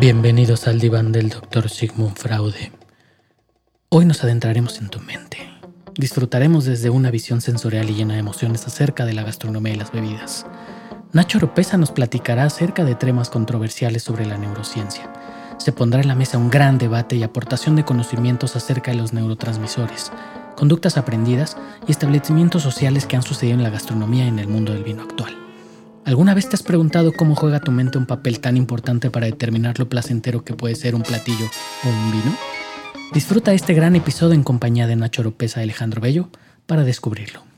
Bienvenidos al diván del Dr. Sigmund Fraude. Hoy nos adentraremos en tu mente. Disfrutaremos desde una visión sensorial y llena de emociones acerca de la gastronomía y las bebidas. Nacho Oropesa nos platicará acerca de temas controversiales sobre la neurociencia. Se pondrá en la mesa un gran debate y aportación de conocimientos acerca de los neurotransmisores, conductas aprendidas y establecimientos sociales que han sucedido en la gastronomía y en el mundo del vino actual. ¿Alguna vez te has preguntado cómo juega tu mente un papel tan importante para determinar lo placentero que puede ser un platillo o un vino? Disfruta este gran episodio en compañía de Nacho Oropesa y Alejandro Bello para descubrirlo.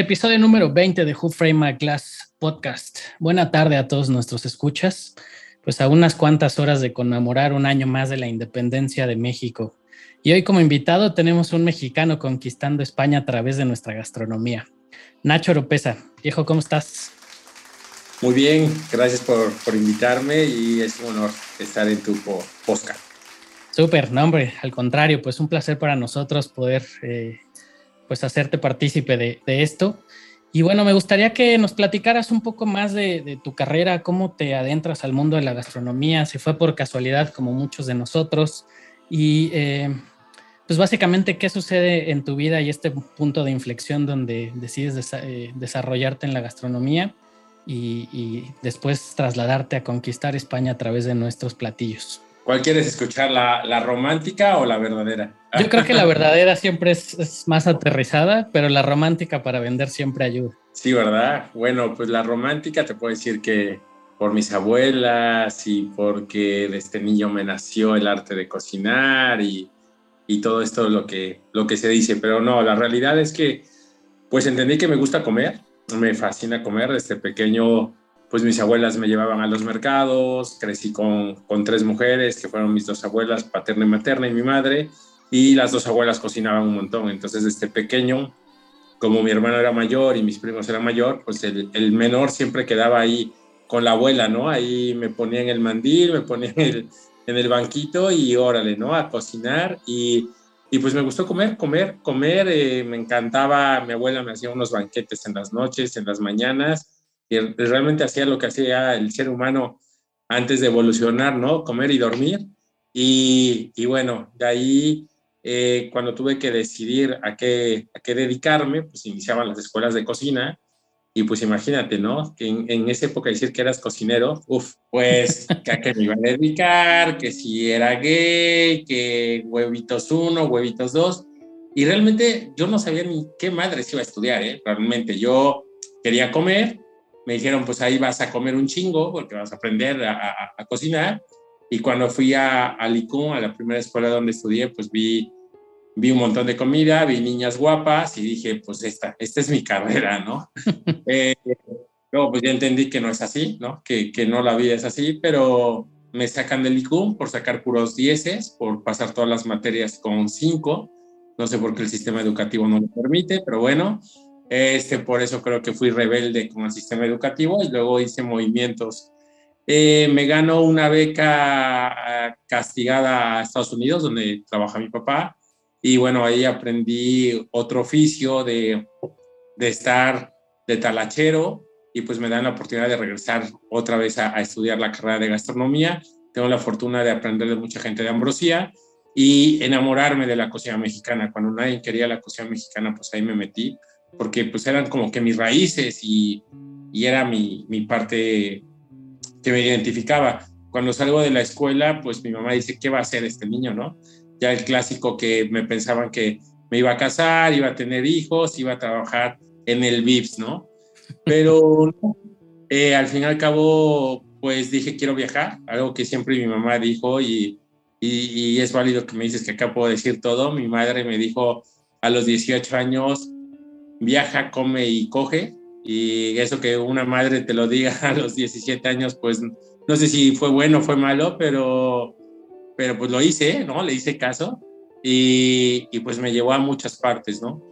Episodio número 20 de Who Frame My Glass Podcast. Buena tarde a todos nuestros escuchas. Pues a unas cuantas horas de conmemorar un año más de la independencia de México. Y hoy como invitado tenemos un mexicano conquistando España a través de nuestra gastronomía. Nacho Oropesa, viejo, ¿cómo estás? Muy bien, gracias por, invitarme y es un honor estar en tu podcast. Súper, no hombre, al contrario, pues un placer para nosotros poder eh, pues hacerte partícipe de, esto. Y bueno, me gustaría que nos platicaras un poco más de, tu carrera, cómo te adentras al mundo de la gastronomía, si fue por casualidad como muchos de nosotros, y eh, pues básicamente, ¿qué sucede en tu vida y este punto de inflexión donde decides eh, desarrollarte en la gastronomía y, después trasladarte a conquistar España a través de nuestros platillos? ¿Cuál quieres escuchar, la, romántica o la verdadera? Yo creo que la verdadera siempre es, más aterrizada, pero la romántica para vender siempre ayuda. Sí, ¿verdad? Bueno, pues la romántica te puedo decir que por mis abuelas y porque de este niño me nació el arte de cocinar y y todo esto lo que, lo que se dice, pero no, la realidad es que pues entendí que me gusta comer, me fascina comer, desde pequeño pues mis abuelas me llevaban a los mercados, crecí con, con tres mujeres que fueron mis dos abuelas, paterna y materna y mi madre, y las dos abuelas cocinaban un montón, entonces desde pequeño, como mi hermano era mayor y mis primos eran mayor, pues el, menor siempre quedaba ahí con la abuela, ¿no? Ahí me ponía en el mandil, me ponía en el, en el banquito y órale, ¿no? A cocinar y, y pues me gustó comer, comer, comer. Eh, me encantaba, mi abuela me hacía unos banquetes en las noches, en las mañanas y realmente hacía lo que hacía el ser humano antes de evolucionar, ¿no? Comer y dormir. Y, y bueno, de ahí, eh, cuando tuve que decidir a qué, a qué dedicarme, pues iniciaban las escuelas de cocina y pues imagínate, ¿no? Que en, en esa época decir que eras cocinero, uff, pues que a qué me iba a dedicar, que si era gay, que huevitos uno, huevitos dos. Y realmente yo no sabía ni qué madre se iba a estudiar, ¿eh? Realmente yo quería comer, me dijeron, pues ahí vas a comer un chingo porque vas a aprender a, a, cocinar. Y cuando fui a, a Licún, a la primera escuela donde estudié, pues vi vi un montón de comida, vi niñas guapas y dije, pues esta, esta es mi carrera, ¿no? eh, luego pues ya entendí que no es así, ¿no? Que, que no la vida es así, pero me sacan del ICUM por sacar puros dieces, por pasar todas las materias con cinco. No sé por qué el sistema educativo no lo permite, pero bueno, este, por eso creo que fui rebelde con el sistema educativo y luego hice movimientos. Eh, me ganó una beca ah, castigada a Estados Unidos, donde trabaja mi papá, y bueno, ahí aprendí otro oficio de, de estar de talachero y pues me dan la oportunidad de regresar otra vez a, estudiar la carrera de gastronomía. Tengo la fortuna de aprender de mucha gente de Ambrosía y enamorarme de la cocina mexicana. Cuando nadie quería la cocina mexicana, pues ahí me metí, porque pues eran como que mis raíces y, y era mi, mi parte que me identificaba. Cuando salgo de la escuela, pues mi mamá dice, ¿qué va a hacer este niño, no? ya el clásico que me pensaban que me iba a casar, iba a tener hijos, iba a trabajar en el VIPS, ¿no? Pero eh, al fin y al cabo, pues dije, quiero viajar, algo que siempre mi mamá dijo y, y, es válido que me dices que acá puedo decir todo. Mi madre me dijo a los 18 años, viaja, come y coge. Y eso que una madre te lo diga a los 17 años, pues no sé si fue bueno o fue malo, pero, pero pues lo hice, ¿no? Le hice caso y, y pues me llevó a muchas partes, ¿no?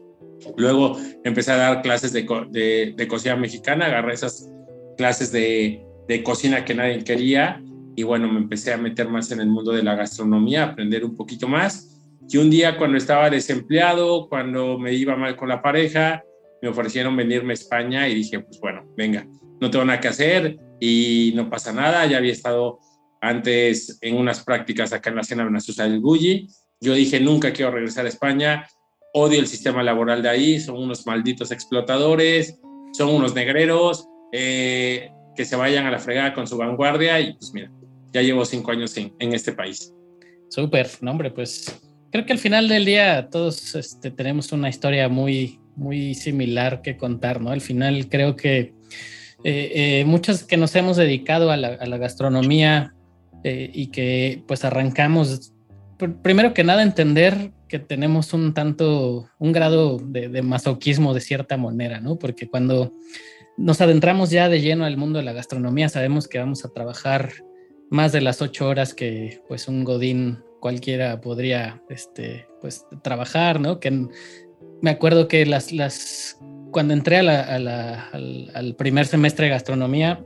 Luego empecé a dar clases de, de, cocina mexicana, agarré esas clases de, de cocina que nadie quería y bueno, me empecé a meter más en el mundo de la gastronomía, aprender un poquito más. Y un día cuando estaba desempleado, cuando me iba mal con la pareja, me ofrecieron venirme a España y dije, pues bueno, venga, no tengo nada que hacer y no pasa nada. Ya había estado antes en unas prácticas acá en la Cena Venezuela del Gulli. Yo dije, nunca quiero regresar a España, odio el sistema laboral de ahí, son unos malditos explotadores, son unos negreros, eh, que se vayan a la fregada con su vanguardia y pues mira, ya llevo cinco años en, en este país. Súper, no hombre, pues creo que al final del día todos este, tenemos una historia muy, muy similar que contar, ¿no? Al final creo que eh, eh, muchos que nos hemos dedicado a la, gastronomía eh, y que pues arrancamos, primero que nada entender que tenemos un tanto, un grado de, de masoquismo de cierta manera, ¿no? Porque cuando nos adentramos ya de lleno al mundo de la gastronomía, sabemos que vamos a trabajar más de las ocho horas que pues un godín cualquiera podría este, pues, trabajar, ¿no? Que me acuerdo que las, las, cuando entré al, al, primer semestre de gastronomía,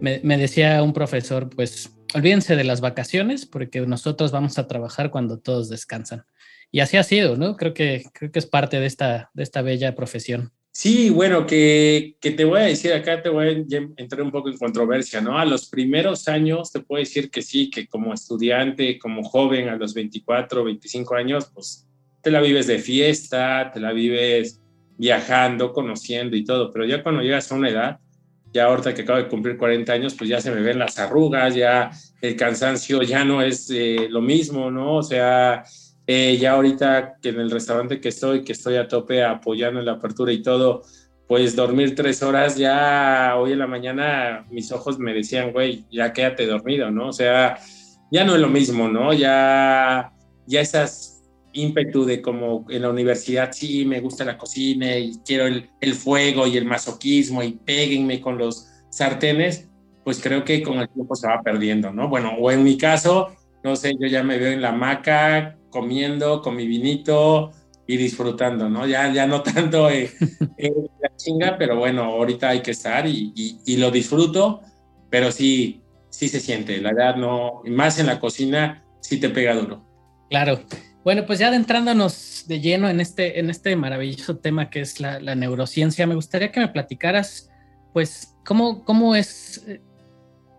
me, me, decía un profesor, pues olvídense de las vacaciones porque nosotros vamos a trabajar cuando todos descansan. Y así ha sido, ¿no? Creo que, creo que es parte de esta, de esta bella profesión. Sí, bueno, que, que, te voy a decir acá, te voy a entrar un poco en controversia, ¿no? A los primeros años te puedo decir que sí, que como estudiante, como joven, a los 24, 25 años, pues te la vives de fiesta, te la vives viajando, conociendo y todo, pero ya cuando llegas a una edad, ya ahorita que acabo de cumplir 40 años, pues ya se me ven las arrugas, ya el cansancio ya no es eh, lo mismo, ¿no? O sea, eh, ya ahorita que en el restaurante que estoy, que estoy a tope apoyando en la apertura y todo, pues dormir tres horas, ya hoy en la mañana mis ojos me decían, güey, ya quédate dormido, ¿no? O sea, ya no es lo mismo, ¿no? Ya, ya esas ímpetu de como en la universidad, sí, me gusta la cocina y quiero el, el fuego y el masoquismo y péguenme con los sartenes, pues creo que con el tiempo se va perdiendo, ¿no? Bueno, o en mi caso, no sé, yo ya me veo en la hamaca comiendo con mi vinito y disfrutando, ¿no? Ya, ya no tanto eh, eh, la chinga, pero bueno, ahorita hay que estar y, y, y, lo disfruto, pero sí, sí se siente, la verdad no, más en la cocina, sí te pega duro. Claro. Bueno, pues ya adentrándonos de lleno en este, en este maravilloso tema que es la, la neurociencia, me gustaría que me platicaras, pues, cómo, cómo es,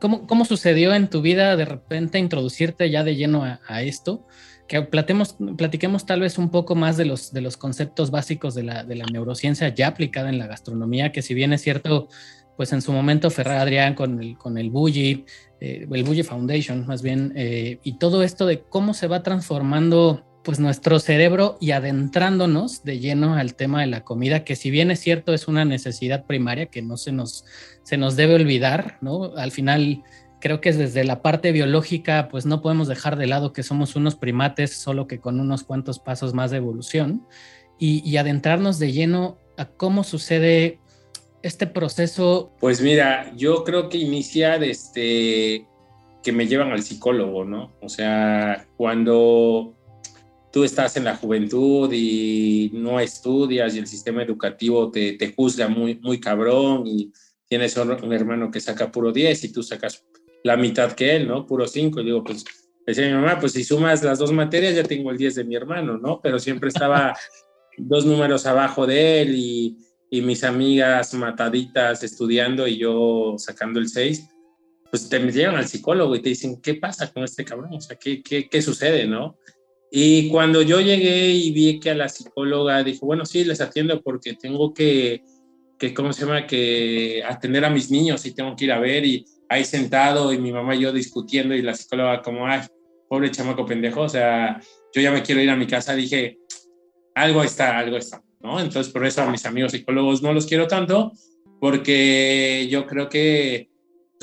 cómo, cómo sucedió en tu vida de repente introducirte ya de lleno a, esto que platemos, platiquemos tal vez un poco más de los, de los conceptos básicos de la, de la neurociencia ya aplicada en la gastronomía, que si bien es cierto, pues en su momento Ferrar Adrián con el, con el Bully, eh, el Bully Foundation más bien, eh, y todo esto de cómo se va transformando pues nuestro cerebro y adentrándonos de lleno al tema de la comida, que si bien es cierto es una necesidad primaria que no se nos, se nos debe olvidar, ¿no? Al final creo que desde la parte biológica, pues no podemos dejar de lado que somos unos primates, solo que con unos cuantos pasos más de evolución, y, y adentrarnos de lleno a cómo sucede este proceso. Pues mira, yo creo que inicia desde que me llevan al psicólogo, ¿no? O sea, cuando tú estás en la juventud y no estudias y el sistema educativo te, te juzga muy, muy cabrón y tienes un hermano que saca puro 10 y tú sacas la mitad que él, ¿no? Puro 5. Y digo, pues, decía mi mamá, pues si sumas las dos materias ya tengo el 10 de mi hermano, ¿no? Pero siempre estaba dos números abajo de él y, y, mis amigas mataditas estudiando y yo sacando el 6. Pues te llevan al psicólogo y te dicen, ¿qué pasa con este cabrón? O sea, ¿qué, qué, qué sucede, no? Y cuando yo llegué y vi que a la psicóloga dijo, bueno, sí, les atiendo porque tengo que, que, ¿cómo se llama? Que atender a mis niños y tengo que ir a ver y ahí sentado y mi mamá y yo discutiendo y la psicóloga como, ay, pobre chamaco pendejo, o sea, yo ya me quiero ir a mi casa, dije, algo está, algo está, ¿no? Entonces por eso a mis amigos psicólogos no los quiero tanto, porque yo creo que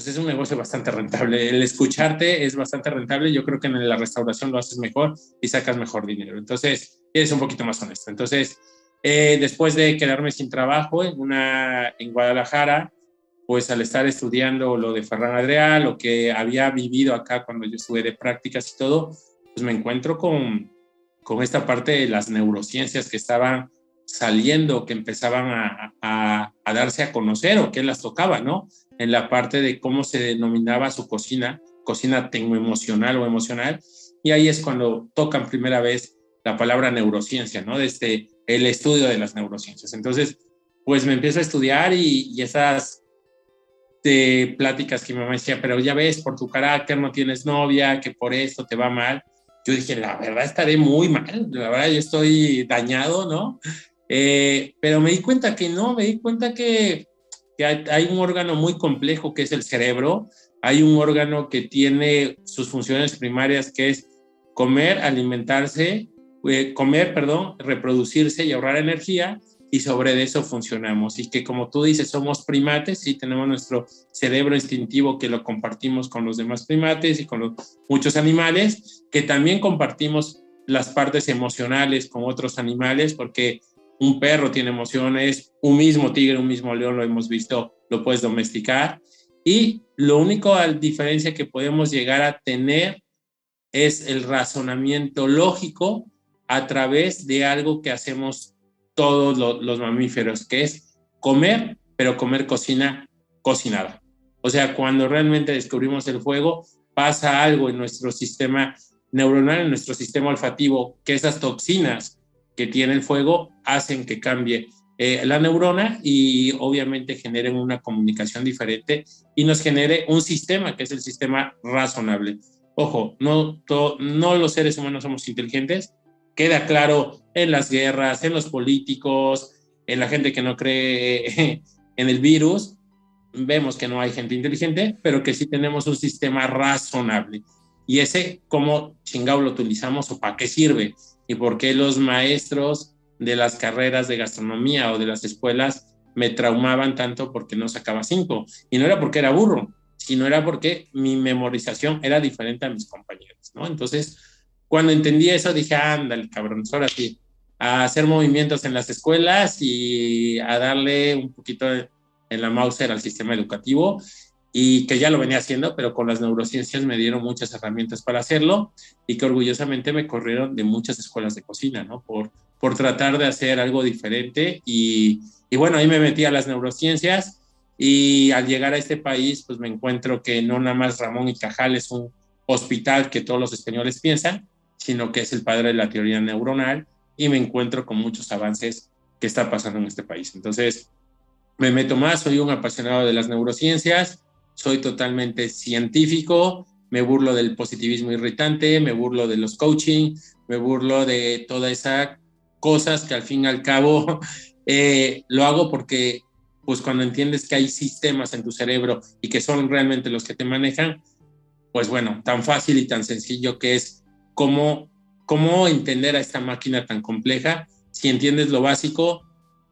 pues, es un negocio bastante rentable. El escucharte es bastante rentable, yo creo que en la restauración lo haces mejor y sacas mejor dinero. Entonces, eres un poquito más honesto. Entonces, Eh, después de quedarme sin trabajo en, una, en Guadalajara, pues al estar estudiando lo de Ferran Adrià, lo que había vivido acá cuando yo estuve de prácticas y todo, pues me encuentro con, con esta parte de las neurociencias que estaban saliendo, que empezaban a, a, a, darse a conocer o que las tocaba, ¿no? En la parte de cómo se denominaba su cocina, cocina emocional o emocional, y ahí es cuando tocan primera vez la palabra neurociencia, ¿no? Desde el estudio de las neurociencias. Entonces, pues me empiezo a estudiar y, y esas de pláticas que mi mamá decía, pero ya ves, por tu carácter no tienes novia, que por esto te va mal. Yo dije, la verdad estaré muy mal, la verdad yo estoy dañado, ¿no? Eh, pero me di cuenta que no, me di cuenta que, que hay un órgano muy complejo que es el cerebro, hay un órgano que tiene sus funciones primarias que es comer, alimentarse, eh, comer, perdón, reproducirse y ahorrar energía y sobre eso funcionamos. Y que como tú dices, somos primates y tenemos nuestro cerebro instintivo que lo compartimos con los demás primates y con los, muchos animales, que también compartimos las partes emocionales con otros animales, porque un perro tiene emociones, un mismo tigre, un mismo león, lo hemos visto, lo puedes domesticar. Y lo único a diferencia que podemos llegar a tener es el razonamiento lógico a través de algo que hacemos todos los, mamíferos, que es comer, pero comer cocina cocinada. O sea, cuando realmente descubrimos el fuego, pasa algo en nuestro sistema neuronal, en nuestro sistema olfativo, que esas toxinas que tiene el fuego hacen que cambie eh, la neurona y obviamente generen una comunicación diferente y nos genere un sistema que es el sistema razonable. Ojo, no, no los seres humanos somos inteligentes, queda claro en las guerras, en los políticos, en la gente que no cree en el virus. Vemos que no hay gente inteligente, pero que sí tenemos un sistema razonable. Y ese, ¿cómo chingado lo utilizamos o para qué sirve? Y por qué los maestros de las carreras de gastronomía o de las escuelas me traumaban tanto porque no sacaba cinco. Y no era porque era burro, sino era porque mi memorización era diferente a mis compañeros, ¿no? Entonces, cuando entendí eso, dije, ándale, cabrón, ahora sí, a hacer movimientos en las escuelas y a darle un poquito en la Mauser al sistema educativo y que ya lo venía haciendo, pero con las neurociencias me dieron muchas herramientas para hacerlo y que orgullosamente me corrieron de muchas escuelas de cocina, ¿no? Por, por tratar de hacer algo diferente y, y bueno, ahí me metí a las neurociencias y al llegar a este país, pues me encuentro que no nada más Ramón y Cajal es un hospital que todos los españoles piensan, sino que es el padre de la teoría neuronal y me encuentro con muchos avances que está pasando en este país. Entonces, me meto más, soy un apasionado de las neurociencias, soy totalmente científico, me burlo del positivismo irritante, me burlo de los coaching, me burlo de todas esas cosas que al fin y al cabo eh, lo hago porque pues cuando entiendes que hay sistemas en tu cerebro y que son realmente los que te manejan, pues bueno, tan fácil y tan sencillo que es cómo, cómo entender a esta máquina tan compleja. Si entiendes lo básico,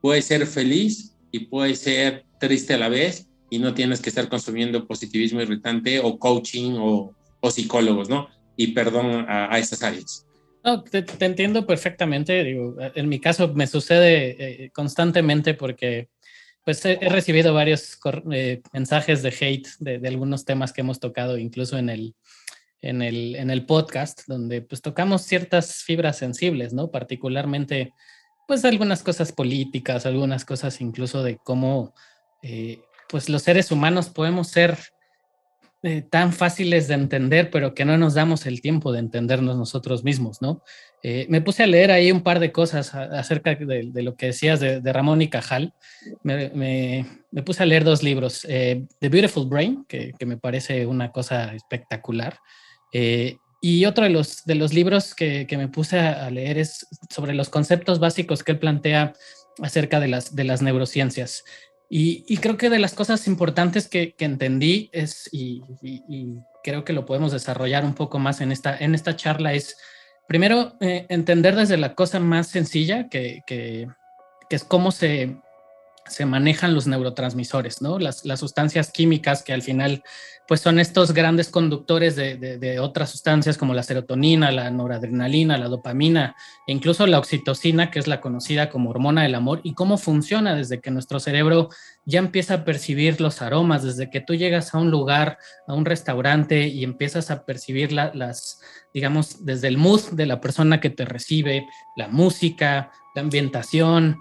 puedes ser feliz y puedes ser triste a la vez y no tienes que estar consumiendo positivismo irritante o coaching o, o psicólogos, ¿no? Y perdón a, a estas áreas. No, te, te, entiendo perfectamente. Digo, en mi caso me sucede eh, constantemente porque pues he, he recibido varios eh, mensajes de hate de, de, algunos temas que hemos tocado, incluso en el, en el, en el podcast, donde pues tocamos ciertas fibras sensibles, ¿no? Particularmente, pues algunas cosas políticas, algunas cosas incluso de cómo, eh, pues los seres humanos podemos ser eh, tan fáciles de entender, pero que no nos damos el tiempo de entendernos nosotros mismos, ¿no? Eh, me puse a leer ahí un par de cosas acerca de, lo que decías de, de, Ramón y Cajal. Me, puse a leer dos libros, eh, The Beautiful Brain, que, me parece una cosa espectacular, eh, y otro de los, de los libros que, que me puse a, leer es sobre los conceptos básicos que él plantea acerca de las, de las neurociencias. Y, creo que de las cosas importantes que, entendí es, y, creo que lo podemos desarrollar un poco más en esta, en esta charla, es primero eh, entender desde la cosa más sencilla, que, que, que es cómo se, se manejan los neurotransmisores, ¿no? Las, sustancias químicas que al final pues son estos grandes conductores de, otras sustancias como la serotonina, la noradrenalina, la dopamina, e incluso la oxitocina, que es la conocida como hormona del amor, y cómo funciona desde que nuestro cerebro ya empieza a percibir los aromas, desde que tú llegas a un lugar, a un restaurante y empiezas a percibir las, digamos, desde el mood de la persona que te recibe, la música, la ambientación,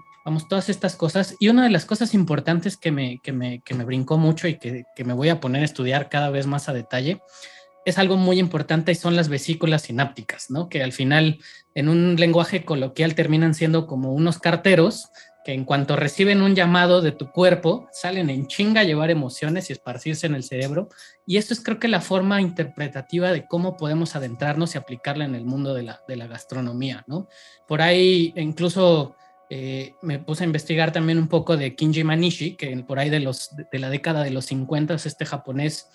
todas estas cosas. Y una de las cosas importantes que me, que me, que me brincó mucho y que, que, me voy a poner a estudiar cada vez más a detalle es algo muy importante y son las vesículas sinápticas, ¿no? Que al final, en un lenguaje coloquial, terminan siendo como unos carteros que en cuanto reciben un llamado de tu cuerpo, salen en chinga a llevar emociones y esparcirse en el cerebro. Y esto es creo que la forma interpretativa de cómo podemos adentrarnos y aplicarla en el mundo de la, de la gastronomía, ¿no? Por ahí incluso eh, me puse a investigar también un poco de Kinji Manishi, que por ahí de, la década de los 50, este japonés.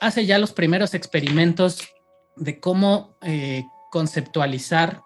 Hace ya los primeros experimentos de cómo eh, conceptualizar,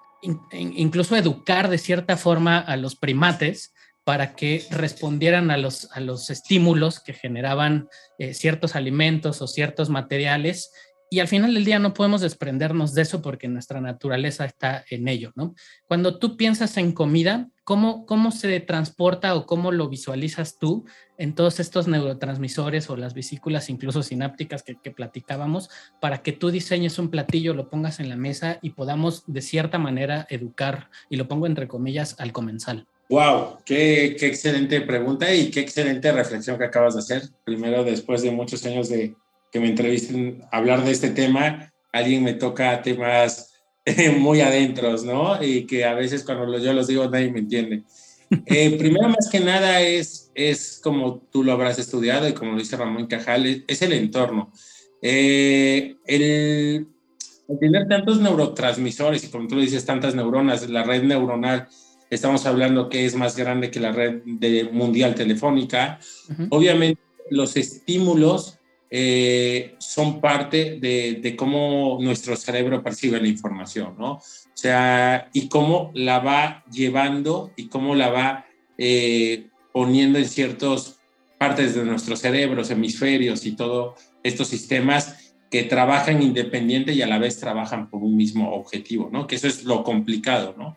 incluso educar de cierta forma a los primates para que respondieran a los, a los estímulos que generaban eh, ciertos alimentos o ciertos materiales y al final del día no podemos desprendernos de eso porque nuestra naturaleza está en ello, ¿no? Cuando tú piensas en comida, ¿cómo, cómo se transporta o cómo lo visualizas tú en todos estos neurotransmisores o las vesículas incluso sinápticas que, que platicábamos para que tú diseñes un platillo, lo pongas en la mesa y podamos de cierta manera educar, y lo pongo entre comillas, al comensal? Wow, qué, qué excelente pregunta y qué excelente reflexión que acabas de hacer. Primero, después de muchos años de, que me entrevisten hablar de este tema, alguien me toca temas muy adentros, ¿no? Y que a veces cuando yo los digo nadie me entiende. Eh, primero, más que nada, es, es como tú lo habrás estudiado y como lo dice Ramón Cajal, es, el entorno. Eh, el, tener tantos neurotransmisores y como tú lo dices, tantas neuronas, la red neuronal, estamos hablando que es más grande que la red de mundial telefónica. Obviamente, los estímulos eh, son parte de, cómo nuestro cerebro percibe la información, ¿no? O sea, y cómo la va llevando y cómo la va eh, poniendo en ciertas partes de nuestros cerebros, hemisferios y todos estos sistemas que trabajan independiente y a la vez trabajan por un mismo objetivo, ¿no? Que eso es lo complicado, ¿no?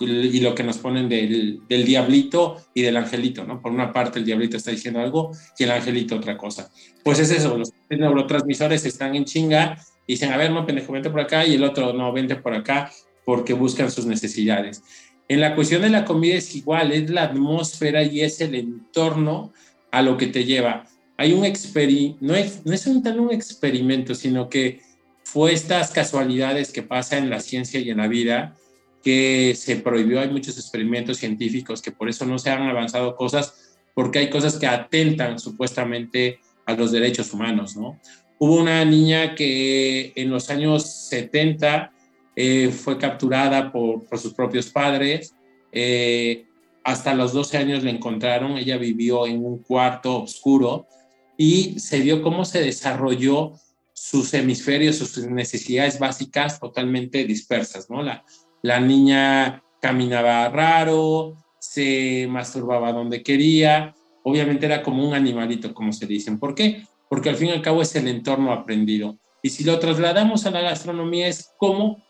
Y lo que nos ponen del, del, diablito y del angelito, ¿no? Por una parte el diablito está diciendo algo y el angelito otra cosa. Pues es eso, los neurotransmisores están en chinga y dicen, a ver, no, pendejo, vente por acá y el otro, no, vente por acá porque buscan sus necesidades. En la cuestión de la comida es igual, es la atmósfera y es el entorno a lo que te lleva. Hay un experimento, no es, no es un tal un experimento, sino que fue estas casualidades que pasan en la ciencia y en la vida, que se prohibió, hay muchos experimentos científicos que por eso no se han avanzado cosas, porque hay cosas que atentan supuestamente a los derechos humanos, ¿no? Hubo una niña que en los años 70 eh, fue capturada por, por, sus propios padres, eh, hasta los 12 años la encontraron, ella vivió en un cuarto oscuro y se vio cómo se desarrolló sus hemisferios, sus necesidades básicas totalmente dispersas, ¿no? La, la niña caminaba raro, se masturbaba donde quería, obviamente era como un animalito, como se dicen. ¿Por qué? Porque al fin y al cabo es el entorno aprendido. Y si lo trasladamos a la gastronomía es cómo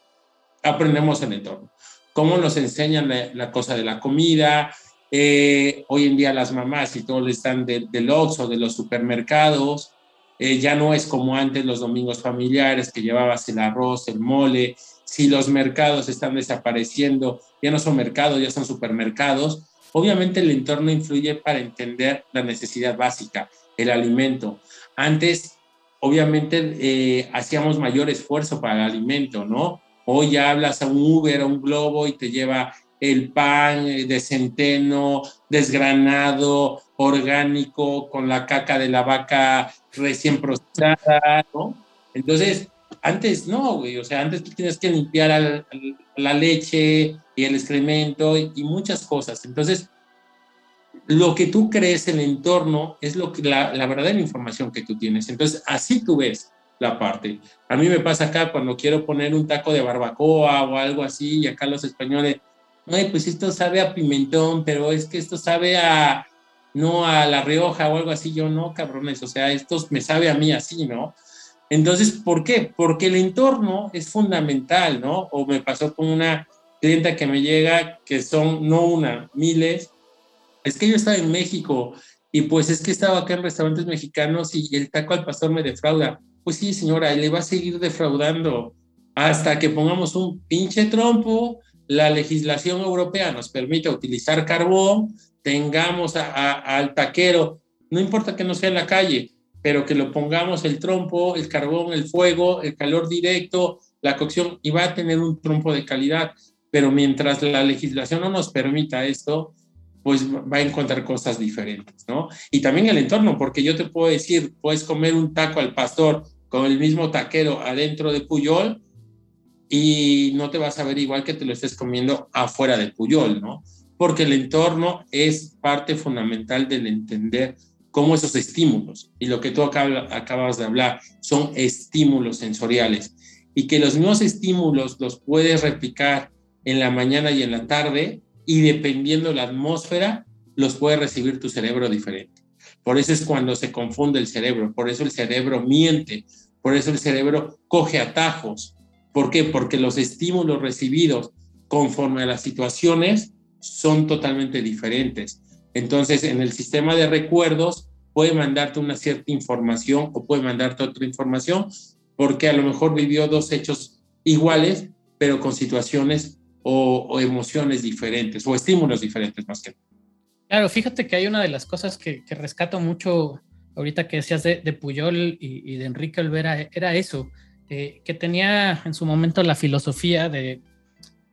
aprendemos el entorno, cómo nos enseñan la, cosa de la comida. Eh, hoy en día las mamás y todos están de, del o de los supermercados, eh, ya no es como antes los domingos familiares que llevabas el arroz, el mole. Si los mercados están desapareciendo, ya no son mercados, ya son supermercados. Obviamente el entorno influye para entender la necesidad básica, el alimento. Antes, obviamente, eh, hacíamos mayor esfuerzo para el alimento, ¿no? Hoy ya hablas a un Uber, a un Globo y te lleva el pan eh, de centeno, desgranado, orgánico, con la caca de la vaca recién procesada, ¿no? Entonces, antes no, güey, o sea, antes tú tienes que limpiar la leche y el excremento y, muchas cosas. Entonces, lo que tú crees, el entorno, es lo que, la, la verdadera información que tú tienes. Entonces, así tú ves la parte. A mí me pasa acá cuando quiero poner un taco de barbacoa o algo así, y acá los españoles, ay, pues esto sabe a pimentón, pero es que esto sabe a, no a La Rioja o algo así, yo no, cabrones, o sea, esto me sabe a mí así, ¿no? Entonces, ¿por qué? Porque el entorno es fundamental, ¿no? O me pasó con una clienta que me llega, que son no una, miles. Es que yo estaba en México y pues es que estaba acá en restaurantes mexicanos y el taco al pastor me defrauda. Pues sí, señora, le va a seguir defraudando hasta que pongamos un pinche trompo, la legislación europea nos permite utilizar carbón, tengamos al taquero, no importa que no sea en la calle, pero que lo pongamos el trompo, el carbón, el fuego, el calor directo, la cocción, y va a tener un trompo de calidad. Pero mientras la legislación no nos permita esto, pues va a encontrar cosas diferentes, ¿no? Y también el entorno, porque yo te puedo decir, puedes comer un taco al pastor con el mismo taquero adentro de Puyol, y no te vas a ver igual que te lo estés comiendo afuera del Puyol, ¿no? Porque el entorno es parte fundamental del entender cómo esos estímulos, y lo que tú acabas de hablar, son estímulos sensoriales, y que los mismos estímulos los puedes replicar en la mañana y en la tarde, y dependiendo la atmósfera, los puede recibir tu cerebro diferente. Por eso es cuando se confunde el cerebro, por eso el cerebro miente, por eso el cerebro coge atajos, ¿Por qué? Porque los estímulos recibidos conforme a las situaciones son totalmente diferentes. Entonces, en el sistema de recuerdos puede mandarte una cierta información o puede mandarte otra información porque a lo mejor vivió dos hechos iguales, pero con situaciones o, emociones diferentes o estímulos diferentes más que Claro, fíjate que hay una de las cosas que, rescato mucho ahorita que decías de, Puyol y, y, de Enrique Olvera, era eso, eh, que tenía en su momento la filosofía de,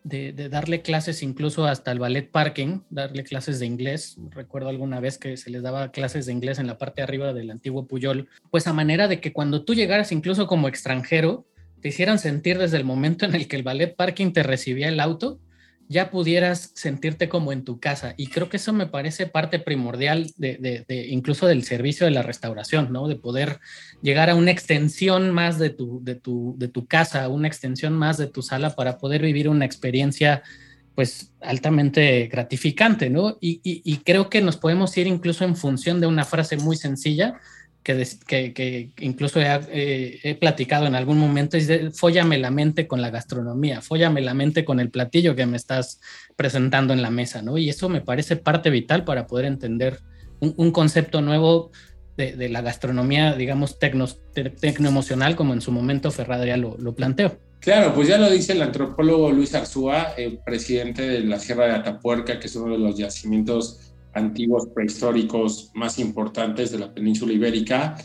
de, darle clases incluso hasta el ballet parking, darle clases de inglés. Recuerdo alguna vez que se les daba clases de inglés en la parte de arriba del antiguo Puyol, pues a manera de que cuando tú llegaras incluso como extranjero, te hicieran sentir desde el momento en el que el ballet parking te recibía el auto, ya pudieras sentirte como en tu casa. Y creo que eso me parece parte primordial de, incluso del servicio de la restauración, ¿no? De poder llegar a una extensión más de tu, de tu, de tu casa, una extensión más de tu sala para poder vivir una experiencia pues altamente gratificante, ¿no? Y, y creo que nos podemos ir incluso en función de una frase muy sencilla, que, que, incluso he, he, platicado en algún momento, es de, fóllame la mente con la gastronomía, fóllame la mente con el platillo que me estás presentando en la mesa, ¿no? Y eso me parece parte vital para poder entender un, un concepto nuevo de, de, la gastronomía, digamos, tecno, tecnoemocional, como en su momento Ferradria lo, lo planteó. Claro, pues ya lo dice el antropólogo Luis Arzúa, el presidente de la Sierra de Atapuerca, que es uno de los yacimientos antiguos prehistóricos más importantes de la península ibérica,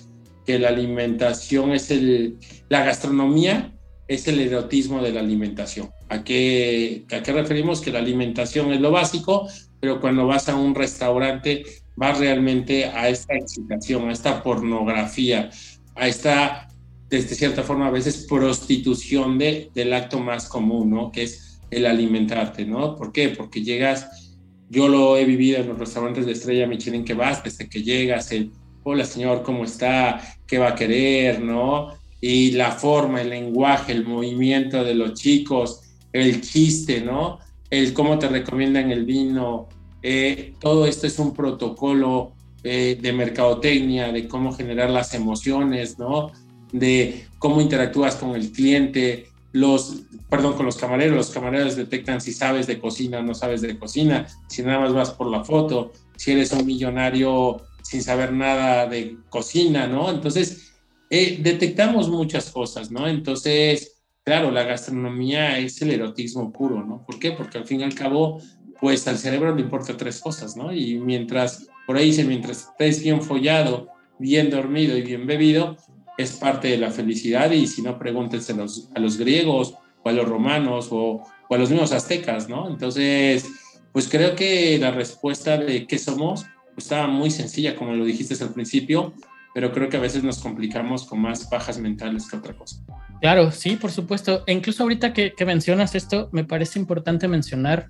que la alimentación es el, la gastronomía es el erotismo de la alimentación. ¿A qué, ¿A qué referimos? Que la alimentación es lo básico, pero cuando vas a un restaurante vas realmente a esta excitación, a esta pornografía, a esta, de cierta forma, a veces prostitución de, del acto más común, ¿no? Que es el alimentarte, ¿no? ¿Por qué? Porque llegas yo lo he vivido en los restaurantes de estrella Michelin que vas, desde que llegas, el, hola señor, ¿cómo está? ¿Qué va a querer? ¿No? Y la forma, el lenguaje, el movimiento de los chicos, el chiste, ¿no? El cómo te recomiendan el vino. Eh, todo esto es un protocolo eh, de mercadotecnia, de cómo generar las emociones, ¿no? De cómo interactúas con el cliente, los, perdón, con los camareros, los camareros detectan si sabes de cocina o no sabes de cocina, si nada más vas por la foto, si eres un millonario sin saber nada de cocina, ¿no? Entonces, eh, detectamos muchas cosas, ¿no? Entonces, claro, la gastronomía es el erotismo puro, ¿no? ¿Por qué? Porque al fin y al cabo, pues al cerebro le importa tres cosas, ¿no? Y mientras, por ahí dice, mientras estés bien follado, bien dormido y bien bebido, es parte de la felicidad y si no, pregúntense a los griegos o a los romanos o, a los mismos aztecas, ¿no? Entonces, pues creo que la respuesta de qué somos pues, estaba muy sencilla, como lo dijiste al principio, pero creo que a veces nos complicamos con más bajas mentales que otra cosa. Claro, sí, por supuesto. E incluso ahorita que, que mencionas esto, me parece importante mencionar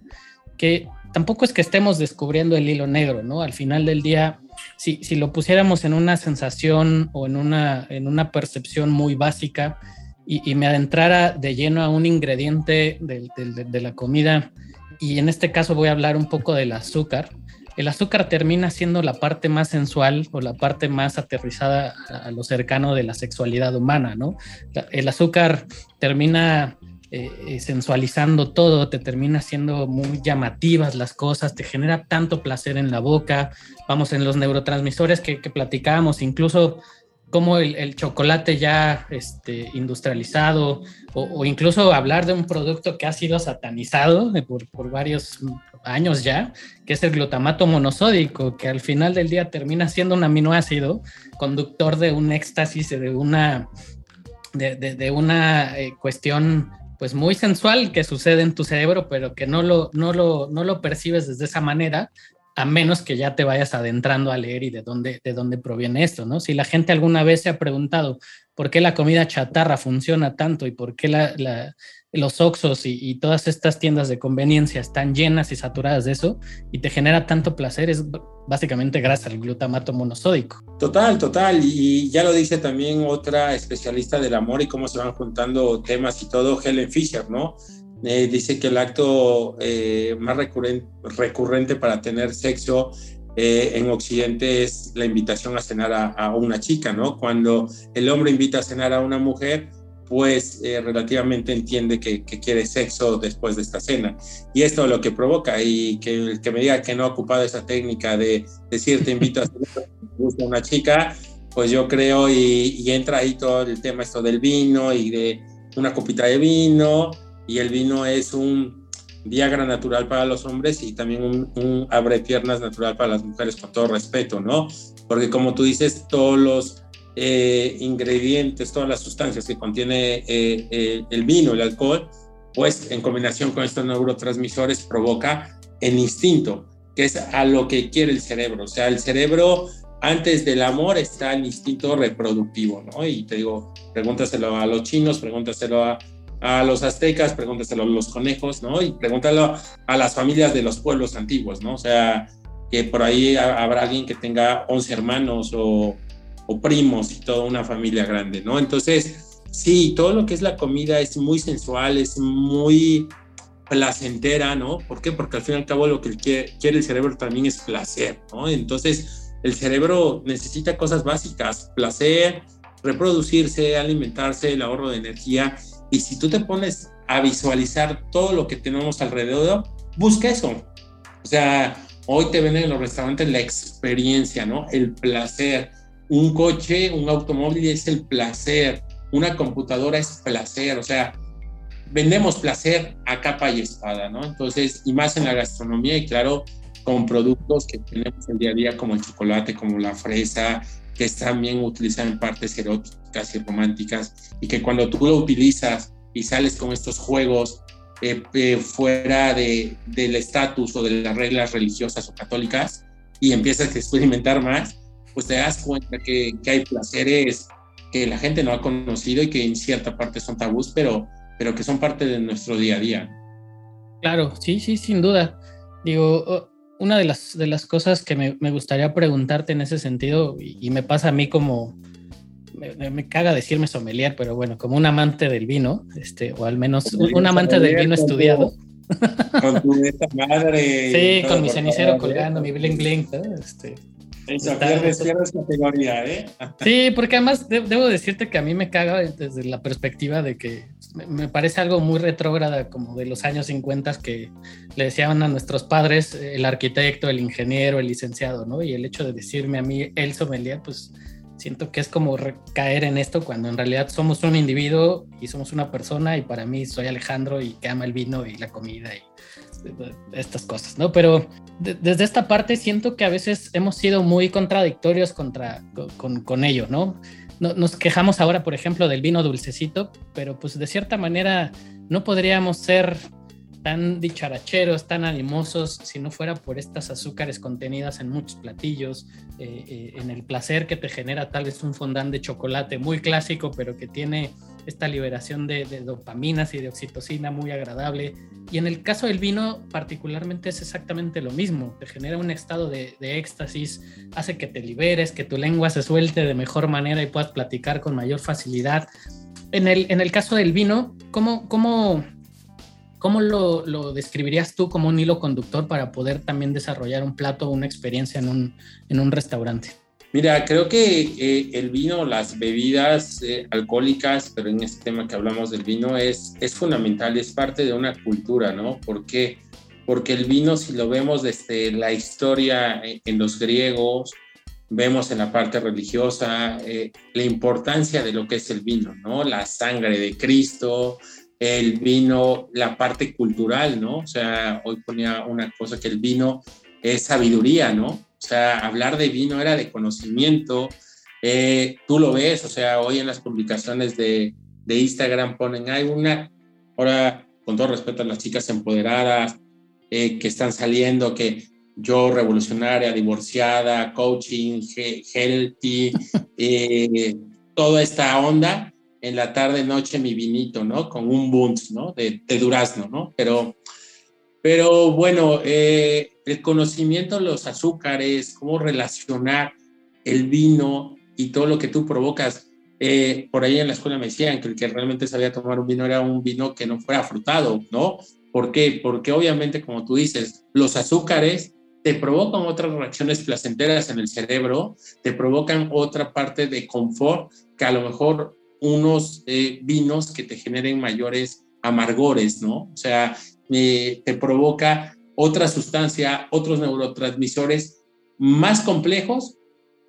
que tampoco es que estemos descubriendo el hilo negro, ¿no? Al final del día, si, si lo pusiéramos en una sensación o en una, en una percepción muy básica y, me adentrara de lleno a un ingrediente de, la comida, y en este caso voy a hablar un poco del azúcar, el azúcar termina siendo la parte más sensual o la parte más aterrizada a, lo cercano de la sexualidad humana, ¿no? El azúcar termina eh, eh, sensualizando todo, te termina siendo muy llamativas las cosas, te genera tanto placer en la boca, vamos en los neurotransmisores que, que platicábamos, incluso como el, chocolate ya este, industrializado o, incluso hablar de un producto que ha sido satanizado por, por, varios años ya, que es el glutamato monosódico, que al final del día termina siendo un aminoácido conductor de un éxtasis, de una, de, de, una eh, cuestión pues muy sensual que sucede en tu cerebro, pero que no lo, no lo, no lo percibes desde esa manera, a menos que ya te vayas adentrando a leer y de dónde, de dónde proviene esto, ¿no? Si la gente alguna vez se ha preguntado por qué la comida chatarra funciona tanto y por qué la, los Oxos y, todas estas tiendas de conveniencia están llenas y saturadas de eso y te genera tanto placer, es básicamente gracias al glutamato monosódico. Total, total. Y ya lo dice también otra especialista del amor y cómo se van juntando temas y todo, Helen Fisher, ¿no? Eh, dice que el acto eh, más recurrente, recurrente, para tener sexo eh, en Occidente es la invitación a cenar a, una chica, ¿no? Cuando el hombre invita a cenar a una mujer, pues relativamente entiende que, quiere sexo después de esta cena. Y esto es lo que provoca, y que el que me diga que no ha ocupado esa técnica de decir te invito a a una chica, pues yo creo, y, entra ahí todo el tema esto del vino y de una copita de vino, y el vino es un Viagra natural para los hombres y también un, abre piernas natural para las mujeres, con todo respeto, ¿no? Porque como tú dices, todos los eh, ingredientes, todas las sustancias que contiene eh, eh, el vino, el alcohol, pues en combinación con estos neurotransmisores provoca el instinto, que es a lo que quiere el cerebro. O sea, el cerebro antes del amor está el instinto reproductivo, ¿no? Y te digo, pregúntaselo a los chinos, pregúntaselo a a los aztecas, pregúntaselo a los conejos, ¿no? Y pregúntalo a las familias de los pueblos antiguos, ¿no? O sea, que por ahí habrá alguien que tenga 11 hermanos o, primos y toda una familia grande, ¿no? Entonces, sí, todo lo que es la comida es muy sensual, es muy placentera, ¿no? ¿Por qué? Porque al fin y al cabo lo que quiere el cerebro también es placer, ¿no? Entonces, el cerebro necesita cosas básicas, placer, reproducirse, alimentarse, el ahorro de energía y si tú te pones a visualizar todo lo que tenemos alrededor, busca eso. O sea, hoy te venden en los restaurantes la experiencia, ¿no? El placer. Un coche, un automóvil es el placer. Una computadora es placer. O sea, vendemos placer a capa y espada, ¿no? Entonces, y más en la gastronomía y claro, con productos que tenemos el día a día como el chocolate, como la fresa, que es también utilizado en partes eróticas y románticas, y que cuando tú lo utilizas y sales con estos juegos eh, eh, fuera de, del estatus o de las reglas religiosas o católicas y empiezas a experimentar más, pues te das cuenta que, que, hay placeres que la gente no ha conocido y que en cierta parte son tabús, pero, pero que son parte de nuestro día a día. Claro, sí, sí, sin duda. Digo, una de las, de las cosas que me, me gustaría preguntarte en ese sentido, y, me pasa a mí como, me, me, caga decirme sommelier, pero bueno, como un amante del vino, este, o al menos un, amante del vino estudiado. Con tu madre. Sí, con mi cenicero colgando, mi bling bling. Este, categoría, ¿eh? Sí, porque además debo decirte que a mí me caga desde la perspectiva de que me parece algo muy retrógrada, como de los años 50 que le decían a nuestros padres el arquitecto, el ingeniero, el licenciado, ¿no? Y el hecho de decirme a mí el sommelier, pues siento que es como caer en esto cuando en realidad somos un individuo y somos una persona y para mí soy Alejandro y que ama el vino y la comida y estas cosas, ¿no? Pero desde esta parte siento que a veces hemos sido muy contradictorios contra, con, con ello, ¿no? Nos quejamos ahora, por ejemplo, del vino dulcecito, pero pues de cierta manera no podríamos ser tan dicharacheros, tan animosos, si no fuera por estas azúcares contenidas en muchos platillos, eh, eh, en el placer que te genera tal vez un fondant de chocolate muy clásico, pero que tiene esta liberación de, dopaminas y de oxitocina muy agradable. Y en el caso del vino particularmente es exactamente lo mismo, te genera un estado de, éxtasis, hace que te liberes, que tu lengua se suelte de mejor manera y puedas platicar con mayor facilidad. En el, en el caso del vino, ¿cómo, cómo ¿cómo lo, describirías tú como un hilo conductor para poder también desarrollar un plato o una experiencia en un, en un restaurante? Mira, creo que eh, el vino, las bebidas eh, alcohólicas, pero en este tema que hablamos del vino, es, es fundamental, es parte de una cultura, ¿no? ¿Por qué? Porque el vino, si lo vemos desde la historia eh, en los griegos, vemos en la parte religiosa la importancia de lo que es el vino, ¿no? La sangre de Cristo, el vino, la parte cultural, ¿no? O sea, hoy ponía una cosa que el vino es sabiduría, ¿no? O sea, hablar de vino era de conocimiento. Eh, tú lo ves, o sea, hoy en las publicaciones de, de Instagram ponen, hay una, ahora con todo respeto a las chicas empoderadas eh, que están saliendo, que yo revolucionaria, divorciada, coaching, healthy, eh, toda esta onda, en la tarde, noche, mi vinito, ¿no? Con un bunt, ¿no? De, de durazno, ¿no? Pero pero bueno, eh, el conocimiento de los azúcares, cómo relacionar el vino y todo lo que tú provocas. Eh, por ahí en la escuela me decían que el que realmente sabía tomar un vino era un vino que no fuera frutado, ¿no? ¿Por qué? Porque obviamente, como tú dices, los azúcares te provocan otras reacciones placenteras en el cerebro, te provocan otra parte de confort que a lo mejor unos eh, vinos que te generen mayores amargores, ¿no? O sea, te provoca otra sustancia, otros neurotransmisores más complejos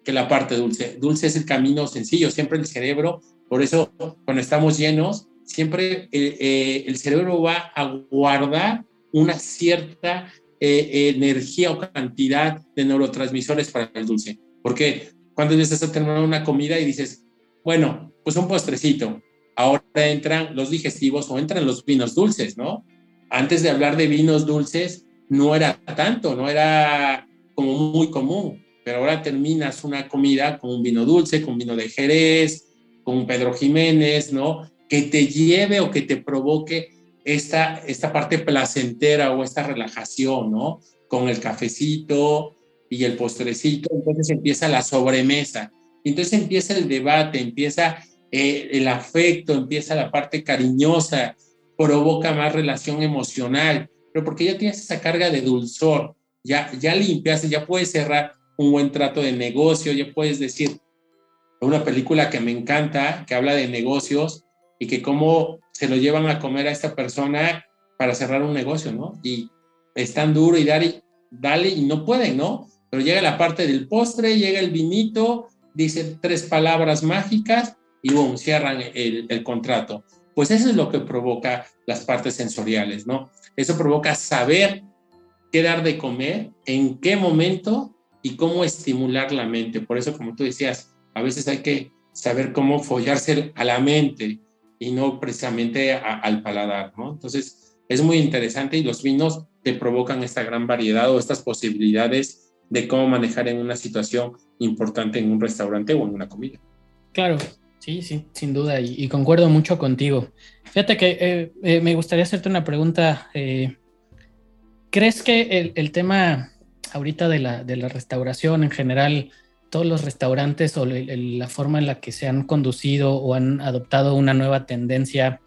que la parte dulce. Dulce es el camino sencillo, siempre el cerebro, por eso cuando estamos llenos, siempre eh, eh, el cerebro va a guardar una cierta eh, energía o cantidad de neurotransmisores para el dulce. Porque cuando empiezas a terminar una comida y dices, bueno, pues un postrecito, ahora entran los digestivos o entran los vinos dulces, ¿no? Antes de hablar de vinos dulces, no era tanto, no era como muy común, pero ahora terminas una comida con un vino dulce, con vino de Jerez, con Pedro Jiménez, ¿no? Que te lleve o que te provoque esta, esta parte placentera o esta relajación, ¿no? Con el cafecito y el postrecito, entonces empieza la sobremesa, entonces empieza el debate, empieza eh, el afecto, empieza la parte cariñosa, provoca más relación emocional, pero porque ya tienes esa carga de dulzor, ya, ya limpiaste, ya puedes cerrar un buen trato de negocio, ya puedes decir, una película que me encanta, que habla de negocios y que cómo se lo llevan a comer a esta persona para cerrar un negocio, ¿no? Y es tan duro y dale, dale y no pueden, ¿no? Pero llega la parte del postre, llega el vinito, dice tres palabras mágicas y boom, cierran el, el contrato pues eso es lo que provoca las partes sensoriales, ¿no? Eso provoca saber qué dar de comer, en qué momento y cómo estimular la mente. Por eso, como tú decías, a veces hay que saber cómo follarse a la mente y no precisamente al paladar, ¿no? Entonces, es muy interesante y los vinos te provocan esta gran variedad o estas posibilidades de cómo manejar en una situación importante en un restaurante o en una comida. Claro, Sí, sí, sin duda, y, concuerdo mucho contigo. Fíjate que eh, eh, me gustaría hacerte una pregunta. Eh, ¿Crees que el, tema ahorita de la, restauración en general, todos los restaurantes o la forma en la que se han conducido o han adoptado una nueva tendencia,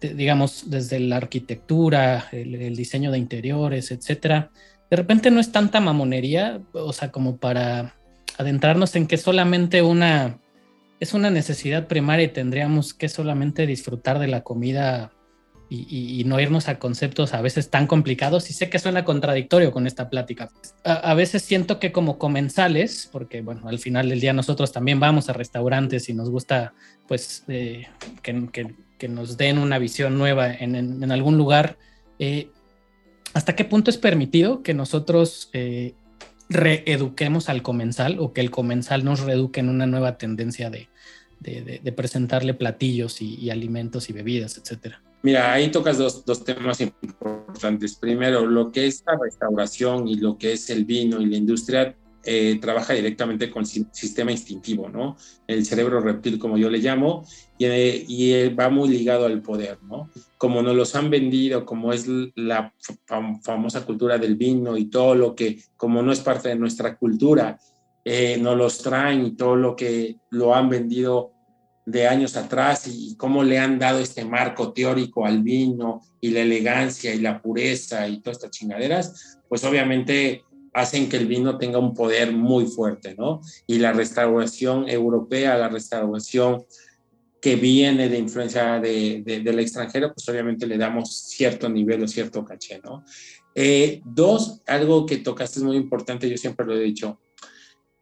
digamos, desde la arquitectura, el, diseño de interiores, etcétera, de repente no es tanta mamonería, o sea, como para adentrarnos en que solamente una es una necesidad primaria y tendríamos que solamente disfrutar de la comida y, no irnos a conceptos a veces tan complicados. Y sé que suena contradictorio con esta plática. A, veces siento que como comensales, porque bueno, al final del día nosotros también vamos a restaurantes y nos gusta pues eh, que, nos den una visión nueva en, algún lugar. Eh, ¿Hasta qué punto es permitido que nosotros eh, reeduquemos al comensal o que el comensal nos reeduque en una nueva tendencia de, de, presentarle platillos y, alimentos y bebidas, etcétera. Mira, ahí tocas dos, dos, temas importantes. Primero, lo que es la restauración y lo que es el vino y la industria eh, trabaja directamente con sistema instintivo, ¿no? El cerebro reptil, como yo le llamo, y, y va muy ligado al poder, ¿no? Como nos los han vendido, como es la famosa cultura del vino y todo lo que, como no es parte de nuestra cultura, eh, nos los traen y todo lo que lo han vendido de años atrás y cómo le han dado este marco teórico al vino y la elegancia y la pureza y todas estas chingaderas, pues obviamente hacen que el vino tenga un poder muy fuerte, ¿no? Y la restauración europea, la restauración que viene de influencia de, del extranjero, pues obviamente le damos cierto nivel o cierto caché, ¿no? Eh, dos, algo que tocaste es muy importante, yo siempre lo he dicho,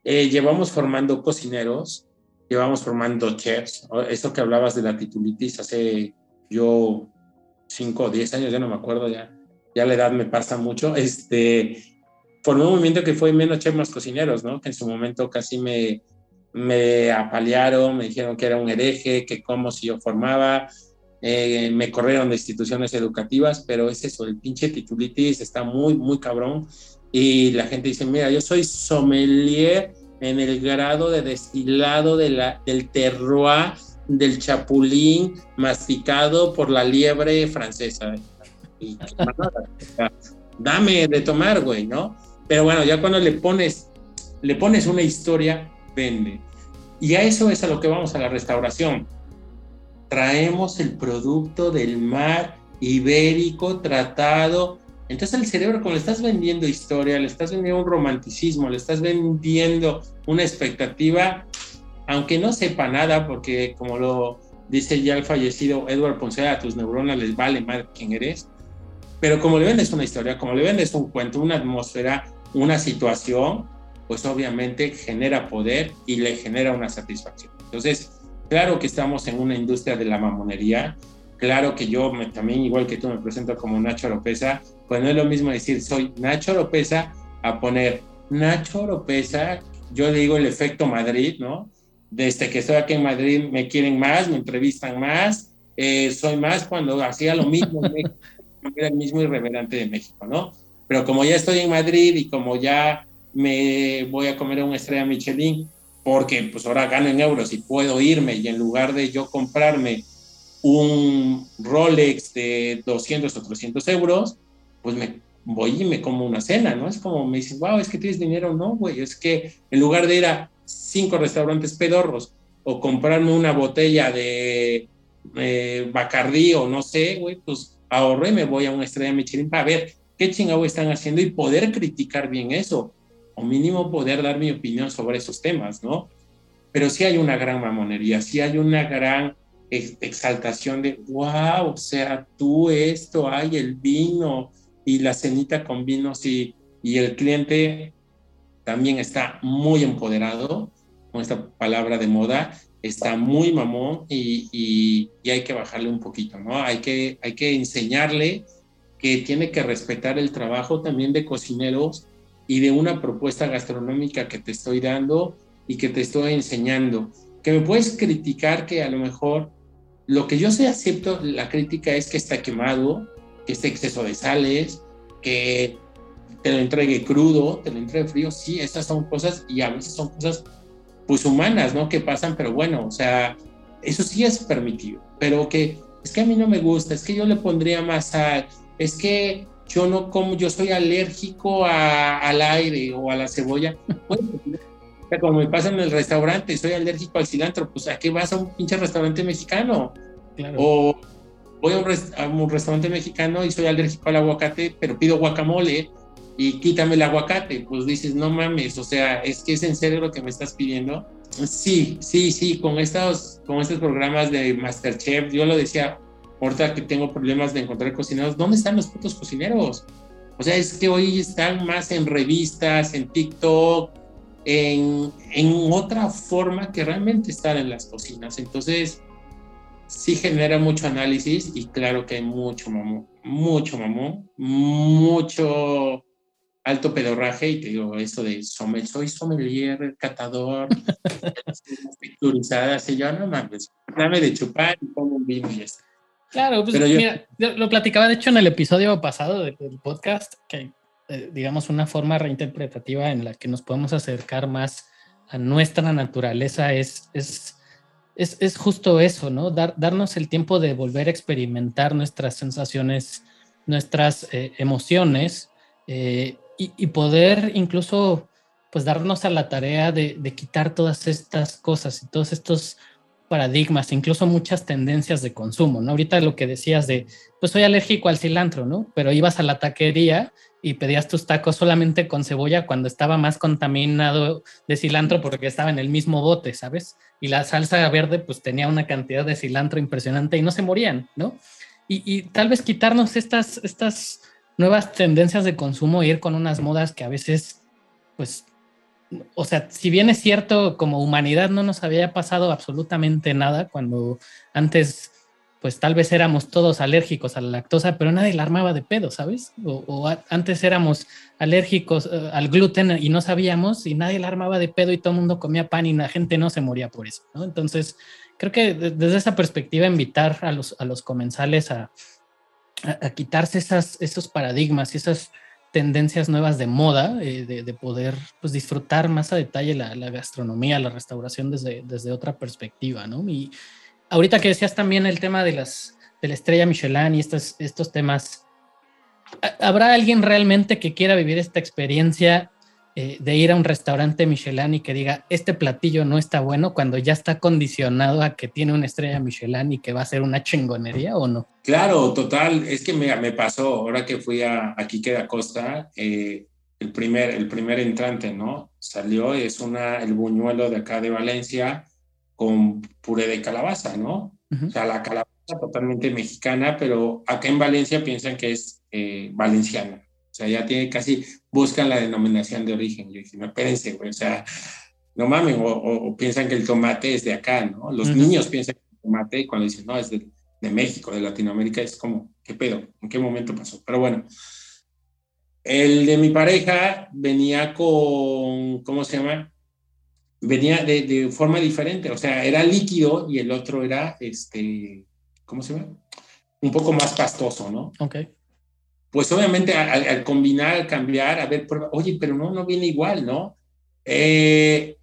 eh, llevamos formando cocineros, llevamos formando chefs, esto que hablabas de la titulitis hace yo cinco o diez años, ya no me acuerdo, ya, ya la edad me pasa mucho, este, formé un movimiento que fue menos chefs más cocineros, ¿no? Que en su momento casi me, me apalearon, me dijeron que era un hereje, que cómo si yo formaba, eh, me corrieron de instituciones educativas, pero es eso, el pinche titulitis está muy, muy cabrón. Y la gente dice, mira, yo soy sommelier en el grado de destilado de la, del terroir del chapulín masticado por la liebre francesa. Y, dame de tomar, güey, ¿no? Pero bueno, ya cuando le pones, le pones una historia, vende. Y a eso es a lo que vamos a la restauración. Traemos el producto del mar ibérico tratado. Entonces el cerebro, como le estás vendiendo historia, le estás vendiendo un romanticismo, le estás vendiendo una expectativa, aunque no sepa nada, porque como lo dice ya el fallecido Edward Ponce, a tus neuronas les vale más quién eres, pero como le vendes una historia, como le vendes un cuento, una atmósfera, una situación, pues obviamente genera poder y le genera una satisfacción. Entonces, claro que estamos en una industria de la mamonería, claro que yo también, igual que tú, me presento como Nacho Oropesa, pues no es lo mismo decir soy Nacho Oropesa a poner Nacho Oropesa, yo le digo el efecto Madrid, ¿no? Desde que estoy aquí en Madrid me quieren más, me entrevistan más, eh, soy más cuando hacía lo mismo, era el mismo irreverente de México, ¿no? Pero como ya estoy en Madrid y como ya me voy a comer una estrella Michelin, porque pues ahora gano en euros y puedo irme y en lugar de yo comprarme un Rolex de 200 o 300 euros, pues me voy y me como una cena, ¿no? Es como me dicen, wow, es que tienes dinero, no, güey, es que en lugar de ir a cinco restaurantes pedorros o comprarme una botella de eh, Bacardí o no sé, güey, pues ahorro y me voy a una estrella Michelin para ver qué chingado están haciendo y poder criticar bien eso, o mínimo poder dar mi opinión sobre esos temas, ¿no? Pero sí hay una gran mamonería, sí hay una gran exaltación de, wow, o sea, tú esto, hay el vino y la cenita con vino, sí, y el cliente también está muy empoderado con esta palabra de moda, está muy mamón y, y, y, hay que bajarle un poquito, ¿no? Hay que, hay que enseñarle que tiene que respetar el trabajo también de cocineros y de una propuesta gastronómica que te estoy dando y que te estoy enseñando. Que me puedes criticar que a lo mejor lo que yo sí acepto, la crítica es que está quemado, que esté exceso de sales, que te lo entregue crudo, te lo entregue frío. Sí, estas son cosas y a veces son cosas pues humanas, ¿no? Que pasan, pero bueno, o sea, eso sí es permitido, pero que es que a mí no me gusta, es que yo le pondría más sal, es que yo no como, yo soy alérgico al aire o a la cebolla. Bueno, como me pasa en el restaurante, soy alérgico al cilantro, pues ¿a qué vas a un pinche restaurante mexicano? O voy a un, restaurante mexicano y soy alérgico al aguacate, pero pido guacamole y quítame el aguacate. Pues dices, no mames, o sea, es que es en serio lo que me estás pidiendo. Sí, sí, sí, con estos, con estos programas de Masterchef, yo lo decía, ahorita que tengo problemas de encontrar cocineros, ¿dónde están los putos cocineros? O sea, es que hoy están más en revistas, en TikTok, en, en otra forma que realmente estar en las cocinas. Entonces, sí genera mucho análisis y claro que hay mucho mamón, mucho mamón, mucho alto pedorraje y te digo eso de soy sommelier, catador, texturizadas y yo no mames, dame de chupar y pongo un vino y ya está. Claro, pues mira, lo platicaba de hecho en el episodio pasado del, podcast, que eh, digamos una forma reinterpretativa en la que nos podemos acercar más a nuestra naturaleza es, es, es, es justo eso, ¿no? Dar, darnos el tiempo de volver a experimentar nuestras sensaciones, nuestras eh, emociones eh, y, y, poder incluso pues darnos a la tarea de, de quitar todas estas cosas y todos estos paradigmas, incluso muchas tendencias de consumo, ¿no? Ahorita lo que decías de, pues soy alérgico al cilantro, ¿no? Pero ibas a la taquería y pedías tus tacos solamente con cebolla cuando estaba más contaminado de cilantro porque estaba en el mismo bote, ¿sabes? Y la salsa verde pues tenía una cantidad de cilantro impresionante y no se morían, ¿no? Y, tal vez quitarnos estas, estas nuevas tendencias de consumo e ir con unas modas que a veces pues o sea, si bien es cierto, como humanidad no nos había pasado absolutamente nada cuando antes, pues tal vez éramos todos alérgicos a la lactosa, pero nadie la armaba de pedo, ¿sabes? O, antes éramos alérgicos eh, al gluten y no sabíamos y nadie la armaba de pedo y todo el mundo comía pan y la gente no se moría por eso, ¿no? Entonces, creo que desde esa perspectiva invitar a los, a los comensales a, a, quitarse esas, esos paradigmas y esas tendencias nuevas de moda, eh, de, poder pues, disfrutar más a detalle la, gastronomía, la restauración desde, desde otra perspectiva, ¿no? Y ahorita que decías también el tema de, las, de la estrella Michelin y estos, estos temas, ¿habrá alguien realmente que quiera vivir esta experiencia eh, de ir a un restaurante Michelin y que diga, este platillo no está bueno cuando ya está condicionado a que tiene una estrella Michelin y que va a ser una chingonería o no? Claro, total. Es que me, me pasó ahora que fui a, a Quique da Costa, eh, el, primer, el primer entrante, ¿no? Salió, es una, el buñuelo de acá de Valencia con puré de calabaza, ¿no? O sea, la calabaza totalmente mexicana, pero acá en Valencia piensan que es eh, valenciana. O sea, ya tiene casi, buscan la denominación de origen. Yo dije, no, espérense, güey, o sea, no mames, o, piensan que el tomate es de acá, ¿no? Los niños piensan que el tomate, y cuando dicen, no, es de, de, México, de Latinoamérica, es como, ¿qué pedo? ¿En qué momento pasó? Pero bueno, el de mi pareja venía con, ¿cómo se llama? Venía de, de forma diferente, o sea, era líquido y el otro era, este, ¿cómo se llama? Un poco más pastoso, ¿no? Ok pues obviamente al, combinar, al cambiar, a ver, oye, pero no, no viene igual, ¿no? Eh,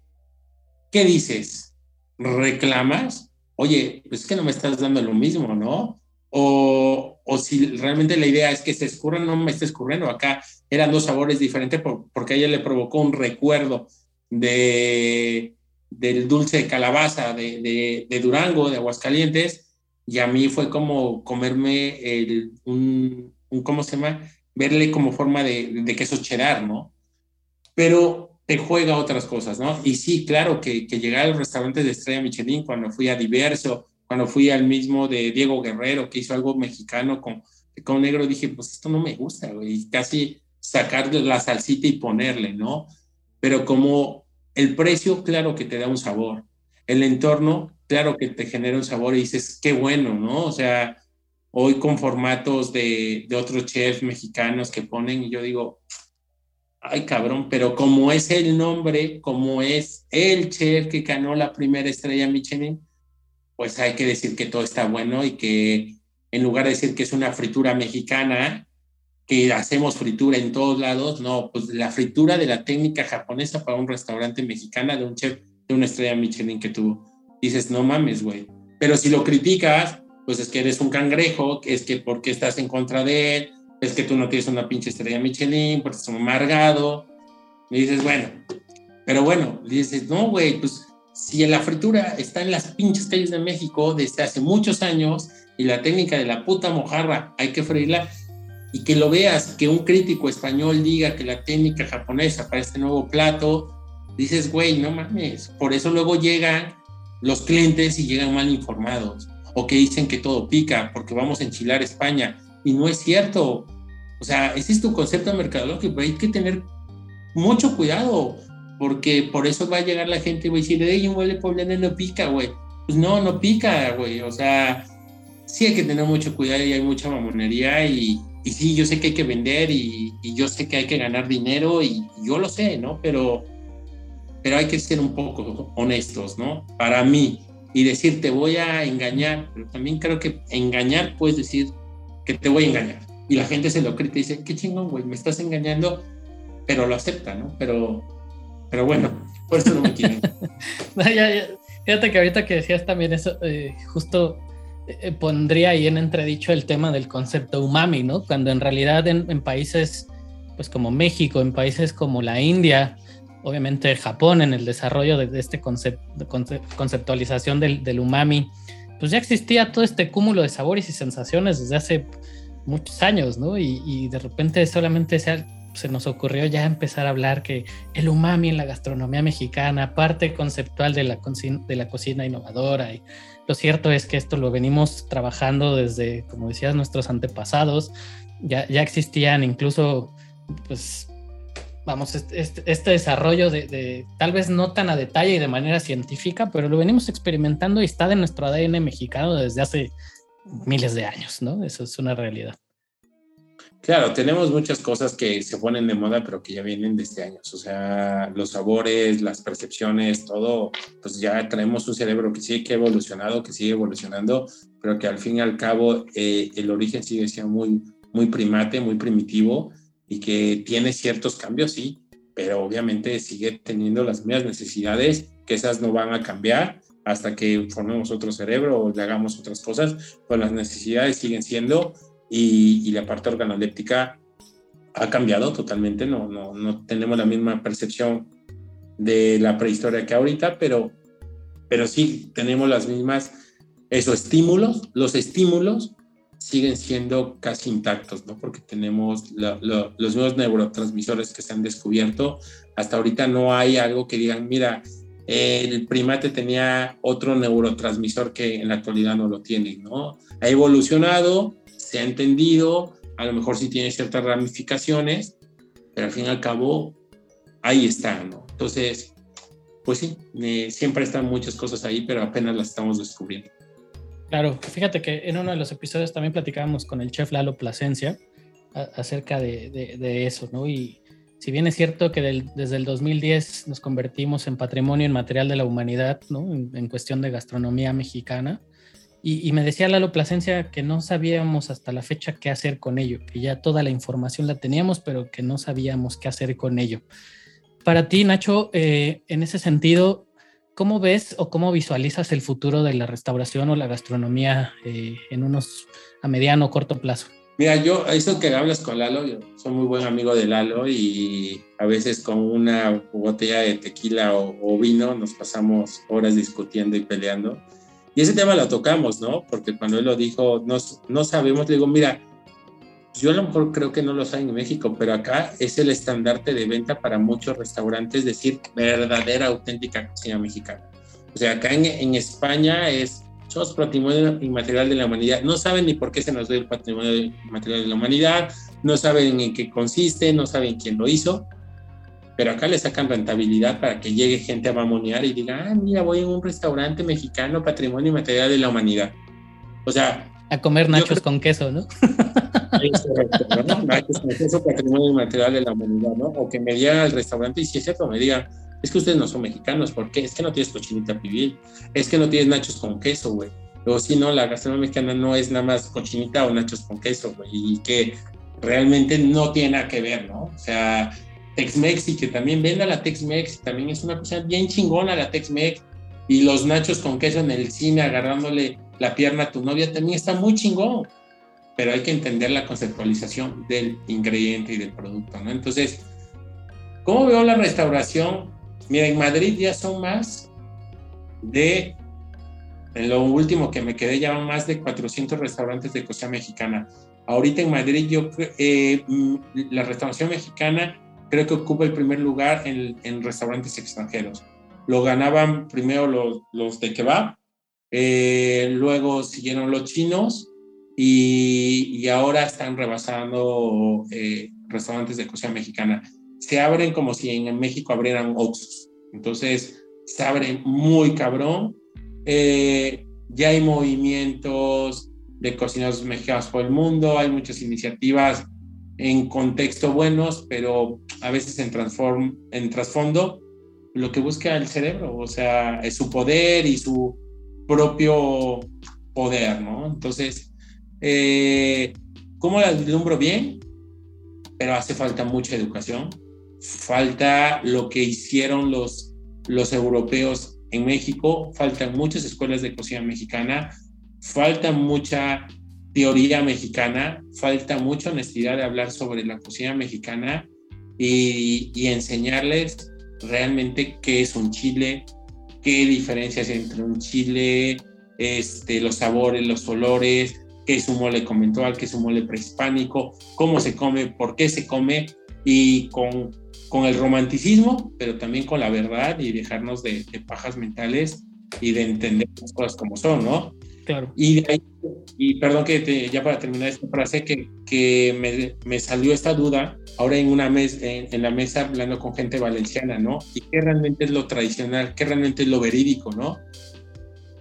¿Qué dices? ¿Reclamas? Oye, pues es que no me estás dando lo mismo, ¿no? O, o si realmente la idea es que se escurra, no me esté escurriendo. Acá eran dos sabores diferentes porque a ella le provocó un recuerdo de, del dulce de calabaza de, de, de Durango, de Aguascalientes, y a mí fue como comerme el, un, ¿cómo se llama? Verle como forma de, de queso cheddar, ¿no? Pero te juega otras cosas, ¿no? Y sí, claro, que, que llegar a los restaurantes de Estrella Michelin, cuando fui a Diverso, cuando fui al mismo de Diego Guerrero, que hizo algo mexicano con, con negro, dije, pues esto no me gusta, güey, casi sacarle la salsita y ponerle, ¿no? Pero como el precio, claro que te da un sabor, el entorno, claro que te genera un sabor y dices, qué bueno, ¿no? O sea, hoy con formatos de, otros chefs mexicanos que ponen y yo digo, ay cabrón, pero como es el nombre, como es el chef que ganó la primera estrella Michelin, pues hay que decir que todo está bueno y que en lugar de decir que es una fritura mexicana, que hacemos fritura en todos lados, no, pues la fritura de la técnica japonesa para un restaurante mexicana de un chef de una estrella Michelin que tuvo. Dices, no mames, güey. Pero si lo criticas, pues es que eres un cangrejo, es que porque estás en contra de él, es que tú no tienes una pinche estrella Michelin, porque estás amargado. Y dices, bueno, pero bueno, dices, no, güey, pues si la fritura está en las pinches calles de México desde hace muchos años y la técnica de la puta mojarra hay que freírla y que lo veas, que un crítico español diga que la técnica japonesa para este nuevo plato, dices, güey, no mames, por eso luego llegan los clientes y llegan mal informados o que dicen que todo pica porque vamos a enchilar España. Y no es cierto. O sea, ese es tu concepto mercadológico. Hay que tener mucho cuidado porque por eso va a llegar la gente y va a decir, ey, un huele poblano no pica, güey. Pues no, no pica, güey. O sea, sí hay que tener mucho cuidado y hay mucha mamonería y, y sí, yo sé que hay que vender y, y, yo sé que hay que ganar dinero y, yo lo sé, ¿no? Pero, pero hay que ser un poco honestos, ¿no? Para mí, y decir te voy a engañar, pero también creo que engañar puedes decir que te voy a engañar. Y la gente se lo cree y dice, qué chingón, güey, me estás engañando, pero lo acepta, ¿no? Pero, pero bueno, por eso no me quieren. Fíjate que ahorita que decías también eso, eh, justo eh, pondría ahí en entredicho el tema del concepto umami, ¿no? Cuando en realidad en, en países pues como México, en países como la India, obviamente Japón en el desarrollo de, este conceptualización del, umami, pues ya existía todo este cúmulo de sabores y sensaciones desde hace muchos años, ¿no? Y, de repente solamente se, nos ocurrió ya empezar a hablar que el umami en la gastronomía mexicana, parte conceptual de la, de la cocina innovadora. Y lo cierto es que esto lo venimos trabajando desde, como decías, nuestros antepasados. Ya, ya existían incluso, pues, vamos, este, este, desarrollo de, tal vez no tan a detalle y de manera científica, pero lo venimos experimentando y está de nuestro ADN mexicano desde hace miles de años, ¿no? Eso es una realidad. Claro, tenemos muchas cosas que se ponen de moda, pero que ya vienen desde años. O sea, los sabores, las percepciones, todo, pues ya tenemos un cerebro que sigue que ha evolucionado, que sigue evolucionando, pero que al fin y al cabo eh, el origen sigue siendo muy, muy primate, muy primitivo y que tiene ciertos cambios, sí, pero obviamente sigue teniendo las mismas necesidades, que esas no van a cambiar hasta que formemos otro cerebro o le hagamos otras cosas, pues las necesidades siguen siendo y, la parte organoléptica ha cambiado totalmente, no, no, no tenemos la misma percepción de la prehistoria que ahorita, pero, pero sí tenemos las mismas, esos estímulos, los estímulos siguen siendo casi intactos, ¿no? Porque tenemos los nuevos neurotransmisores que se han descubierto. Hasta ahorita no hay algo que digan, mira, el primate tenía otro neurotransmisor que en la actualidad no lo tiene, ¿no? Ha evolucionado, se ha entendido, a lo mejor sí tiene ciertas ramificaciones, pero al fin y al cabo, ahí está, ¿no? Entonces, pues sí, eh, siempre están muchas cosas ahí, pero apenas las estamos descubriendo. Claro, fíjate que en uno de los episodios también platicábamos con el chef Lalo Plasencia acerca de, eso, ¿no? Y si bien es cierto que desde el 2010 nos convertimos en patrimonio inmaterial de la humanidad, ¿no? En, cuestión de gastronomía mexicana, y, me decía Lalo Plasencia que no sabíamos hasta la fecha qué hacer con ello, que ya toda la información la teníamos, pero que no sabíamos qué hacer con ello. Para ti, Nacho, eh, en ese sentido, ¿Cómo ves o cómo visualizas el futuro de la restauración o la gastronomía eh, en unos a mediano o corto plazo? Mira, yo, eso que hablas con Lalo, yo soy muy buen amigo de Lalo y a veces con una botella de tequila o, vino nos pasamos horas discutiendo y peleando. Y ese tema lo tocamos, ¿no? Porque cuando él lo dijo, no, no sabemos, le digo, mira, yo a lo mejor creo que no lo saben en México, pero acá es el estandarte de venta para muchos restaurantes decir verdadera, auténtica cocina mexicana. O sea, acá en, España es, somos patrimonio inmaterial de la humanidad. No saben ni por qué se nos dio el patrimonio inmaterial de la humanidad, no saben en qué consiste, no saben quién lo hizo, pero acá le sacan rentabilidad para que llegue gente a mamonear y diga, ah, mira, voy a un restaurante mexicano, patrimonio inmaterial de la humanidad. O sea... A comer nachos con queso, ¿no? Es correcto, ¿no? Es patrimonio inmaterial de la humanidad, ¿no? O que me diga al restaurante y si es cierto, me diga, es que ustedes no son mexicanos, ¿por qué? Es que no tienes cochinita pibil, es que no tienes nachos con queso, güey. O si no, la gastronomía mexicana no es nada más cochinita o nachos con queso, güey, y que realmente no tiene nada que ver, ¿no? O sea, Tex-Mex y que también venda la Tex-Mex, también es una cosa bien chingona la Tex-Mex, y los nachos con queso en el cine agarrándole la pierna a tu novia también está muy chingón pero hay que entender la conceptualización del ingrediente y del producto, ¿no? Entonces, ¿cómo veo la restauración? Mira, en Madrid ya son más de, en lo último que me quedé, ya más de 400 restaurantes de cocina mexicana. Ahorita en Madrid, yo eh, mm, la restauración mexicana creo que ocupa el primer lugar en, en restaurantes extranjeros. Lo ganaban primero los, los de kebab, eh, luego siguieron los chinos y, ahora están rebasando eh, restaurantes de cocina mexicana. Se abren como si en México abrieran Oxxos. Entonces, se abren muy cabrón. Eh, ya hay movimientos de cocineros mexicanos por el mundo, hay muchas iniciativas en contexto buenos, pero a veces en, transform, en trasfondo lo que busca el cerebro, o sea, es su poder y su propio poder, ¿no? Entonces, eh, ¿Cómo la vislumbro bien? Pero hace falta mucha educación. Falta lo que hicieron los, los europeos en México. Faltan muchas escuelas de cocina mexicana. Falta mucha teoría mexicana. Falta mucha honestidad de hablar sobre la cocina mexicana y, y enseñarles realmente qué es un chile, qué diferencias entre un chile, este, los sabores, los olores, qué es un mole conventual, qué es un mole prehispánico, cómo se come, por qué se come y con, con el romanticismo, pero también con la verdad y dejarnos de, pajas mentales y de entender las cosas como son, ¿no? Y perdón que ya para terminar esta frase, que, que me, me, salió esta duda ahora en una mesa, en, en, la mesa hablando con gente valenciana, ¿no? Y qué realmente es lo tradicional, qué realmente es lo verídico, ¿no?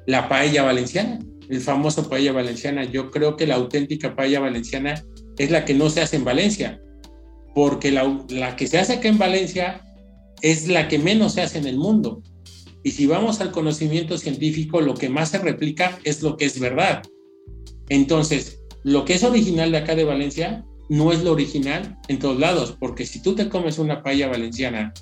La paella valenciana, el famoso paella valenciana. Yo creo que la auténtica paella valenciana es la que no se hace en Valencia, porque la, la que se hace acá en Valencia es la que menos se hace en el mundo. Y si vamos al conocimiento científico, lo que más se replica es lo que es verdad. Entonces, lo que es original de acá de Valencia no es lo original en todos lados, porque si tú te comes una paella valenciana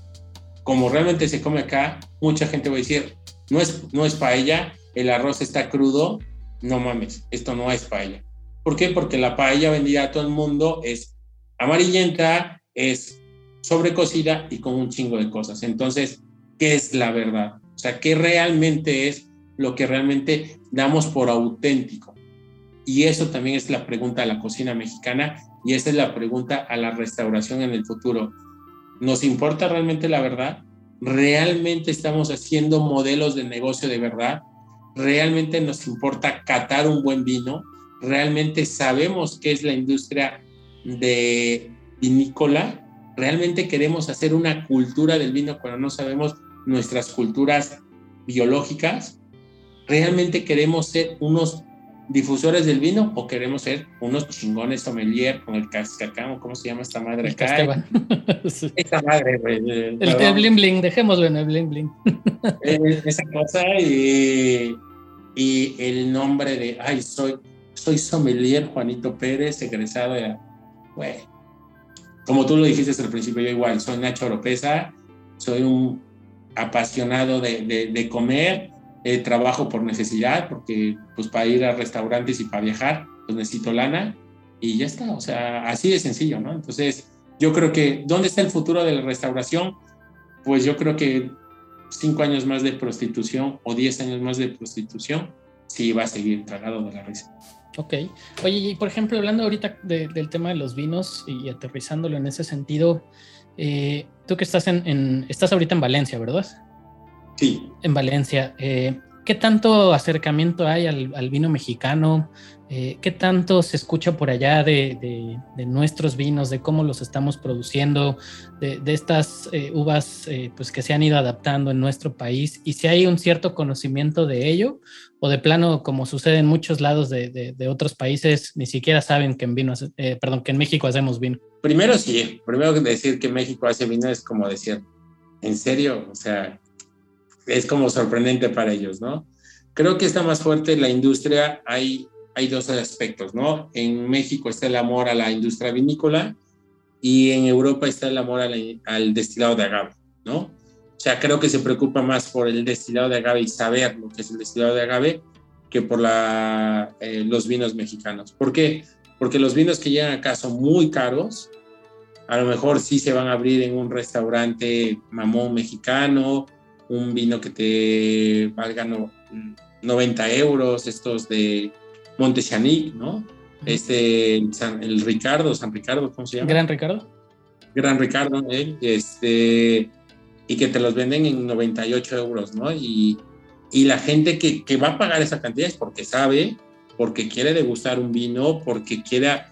como realmente se come acá, mucha gente va a decir, no es, no es paella, el arroz está crudo, no mames, esto no es paella. ¿Por qué? Porque la paella vendida a todo el mundo es amarillenta, es sobrecocida y con un chingo de cosas. Entonces, ¿qué es la verdad? O sea, ¿qué realmente es lo que realmente damos por auténtico? Y eso también es la pregunta a la cocina mexicana y esa es la pregunta a la restauración en el futuro. ¿Nos importa realmente la verdad? ¿Realmente estamos haciendo modelos de negocio de verdad? ¿Realmente nos importa catar un buen vino? ¿Realmente sabemos qué es la industria de vinícola, realmente queremos hacer una cultura del vino cuando no sabemos nuestras culturas biológicas, realmente queremos ser unos difusores del vino o queremos ser unos chingones sommelier con el cascacán ¿cómo se llama esta madre acá? Esta madre, güey. El, el, bling bling, dejémoslo en el bling bling. Eh, esa cosa y, y el nombre de, ay, soy, soy sommelier Juanito Pérez, egresado de güey. Como tú lo dijiste al principio, yo igual, soy Nacho Oropesa, soy un apasionado de, de, comer, eh, trabajo por necesidad, porque pues para ir a restaurantes y para viajar, pues necesito lana y ya está, o sea, así de sencillo, ¿no? Entonces, yo creo que, ¿dónde está el futuro de la restauración? Pues yo creo que cinco años más de prostitución o diez años más de prostitución, sí va a seguir tragado de la risa. Ok. Oye, y por ejemplo, hablando ahorita del tema de los vinos y aterrizándolo en ese sentido, eh, tú que estás en, estás ahorita en Valencia, ¿verdad? Sí. En Valencia. Eh, ¿Qué tanto acercamiento hay al, vino mexicano? Eh, ¿Qué tanto se escucha por allá de, nuestros vinos, de cómo los estamos produciendo, de, estas uvas pues que se han ido adaptando en nuestro país? Y si hay un cierto conocimiento de ello, o de plano, como sucede en muchos lados de, otros países, ni siquiera saben que en vino, perdón, que en México hacemos vino. Primero sí, primero decir que México hace vino es como decir, ¿en serio? O sea, es como sorprendente para ellos, ¿no? Creo que está más fuerte la industria, hay, hay dos aspectos, ¿no? En México está el amor a la industria vinícola y en Europa está el amor al destilado de agave, ¿no? O sea, creo que se preocupa más por el destilado de agave y saber lo que es el destilado de agave que por la, eh, los vinos mexicanos. ¿Por qué? Porque los vinos que llegan acá son muy caros. A lo mejor sí se van a abrir en un restaurante mamón mexicano, un vino que te valga 90 euros, estos de Montechanic, ¿no? Este, el Ricardo, San Ricardo, ¿cómo se llama? Gran Ricardo. Gran Ricardo, ¿eh? este, y que te los venden en 98 euros, ¿no? Y, y la gente que, que, va a pagar esa cantidad es porque sabe, porque quiere degustar un vino, porque quiere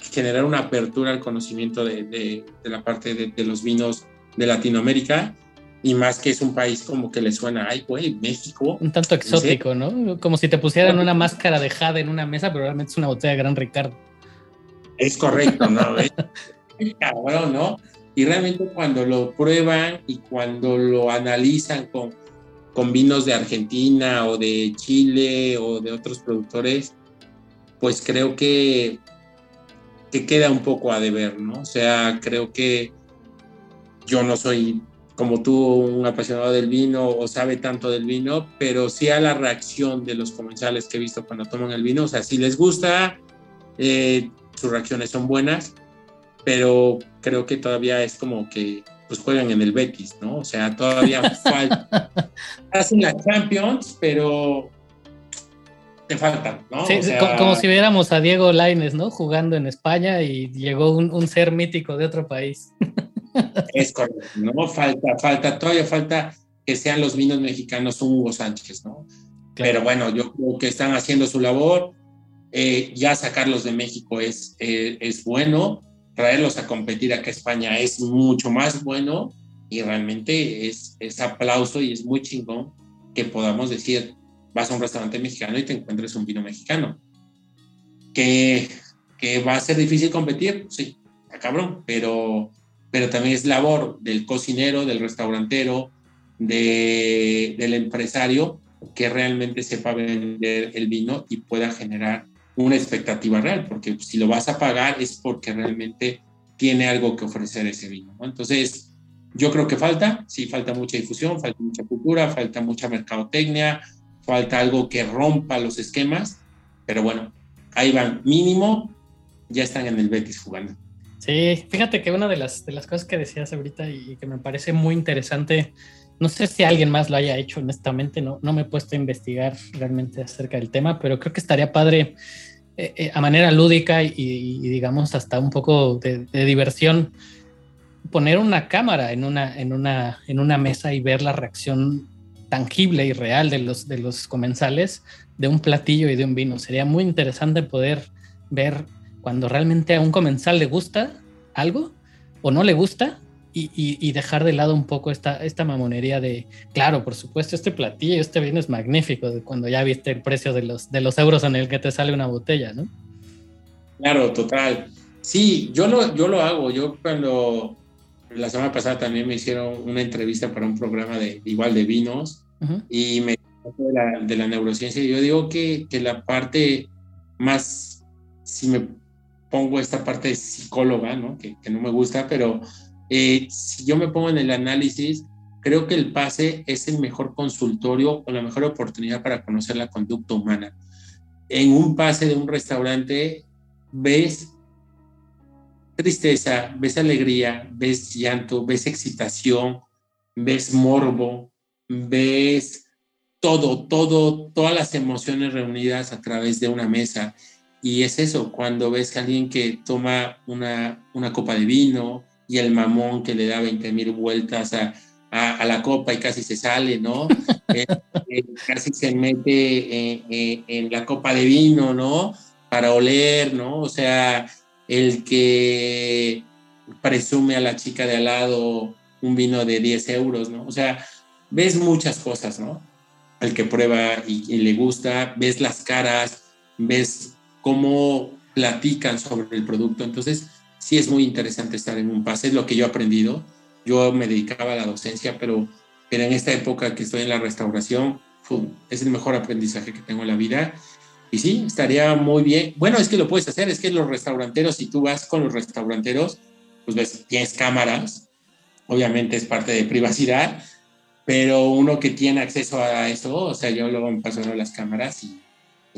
generar una apertura al conocimiento de, de, la parte de, de, los vinos de Latinoamérica. Y más que es un país como que le suena, ay, güey, México. Un tanto exótico, ¿no? Como si te pusieran una máscara de jade en una mesa, pero realmente es una botella de Gran Ricardo. Es correcto, ¿no? es cabrón, ¿no? Y realmente cuando lo prueban y cuando lo analizan con, con vinos de Argentina o de Chile o de otros productores, pues creo que, que queda un poco a deber, ¿no? O sea, creo que yo no soy como tú un apasionado del vino o sabe tanto del vino, pero sí a la reacción de los comensales que he visto cuando toman el vino, o sea, si les gusta, eh, sus reacciones son buenas, pero creo que todavía es como que pues juegan en el Betis, ¿no? O sea, todavía falta. Hacen la Champions, pero te falta, ¿no? Sí, como, si viéramos a Diego Laines, ¿no? Jugando en España y llegó un, ser mítico de otro país. Es correcto, ¿no? Falta, falta, todavía falta que sean los vinos mexicanos un Hugo Sánchez, ¿no? Pero bueno, yo creo que están haciendo su labor. Eh, ya sacarlos de México es, eh, es bueno, traerlos a competir acá a España es mucho más bueno y realmente es, es aplauso y es muy chingón que podamos decir, vas a un restaurante mexicano y te encuentres un vino mexicano. Que, que va a ser difícil competir, sí, está cabrón, pero, pero también es labor del cocinero, del restaurantero, de, del empresario que realmente sepa vender el vino y pueda generar una expectativa real, porque si lo vas a pagar es porque realmente tiene algo que ofrecer ese vino. Entonces, yo creo que falta, sí, falta mucha difusión, falta mucha cultura, falta mucha mercadotecnia, falta algo que rompa los esquemas, pero bueno, ahí van, mínimo, ya están en el Betis jugando. Sí, fíjate que una de las, de las cosas que decías ahorita y que me parece muy interesante, no sé si alguien más lo haya hecho, honestamente, no, no me he puesto a investigar realmente acerca del tema, pero creo que estaría padre eh, eh, a manera lúdica y, digamos hasta un poco de, de, diversión poner una cámara en una, en, una, en una mesa y ver la reacción tangible y real de los, de los comensales de un platillo y de un vino. Sería muy interesante poder ver cuando realmente a un comensal le gusta algo o no le gusta y, dejar de lado un poco esta, esta mamonería de, claro, por supuesto, este platillo, este vino es magnífico, cuando ya viste el precio de los, de los euros en el que te sale una botella, ¿no? Claro, total. Sí, yo lo, yo lo hago. Yo cuando la semana pasada también me hicieron una entrevista para un programa de igual de vinos y me de la, de la neurociencia. Yo digo que, que, la parte más, si me pongo esta parte de psicóloga, ¿no? Que, que no me gusta, pero eh, si yo me pongo en el análisis, creo que el pase es el mejor consultorio o la mejor oportunidad para conocer la conducta humana. En un pase de un restaurante ves tristeza, ves alegría, ves llanto, ves excitación, ves morbo, ves todo, todo, todas las emociones reunidas a través de una mesa. Y es eso, cuando ves a alguien que toma una, una copa de vino y el mamón que le da 20 mil vueltas a, a, la copa y casi se sale, ¿no? Eh, eh, casi se mete en, en la copa de vino, ¿no? Para oler, ¿no? O sea, el que presume a la chica de al lado un vino de 10 euros, ¿no? O sea, ves muchas cosas, ¿no? El que prueba y, le gusta, ves las caras, ves cómo platican sobre el producto. Entonces, sí es muy interesante estar en un pase, es lo que yo he aprendido. Yo me dedicaba a la docencia, pero, pero en esta época que estoy en la restauración, es el mejor aprendizaje que tengo en la vida y sí, estaría muy bien. Bueno, es que lo puedes hacer, es que los restauranteros, si tú vas con los restauranteros, pues ves, tienes cámaras, obviamente es parte de privacidad, pero uno que tiene acceso a eso, o sea, yo luego me paso las cámaras y,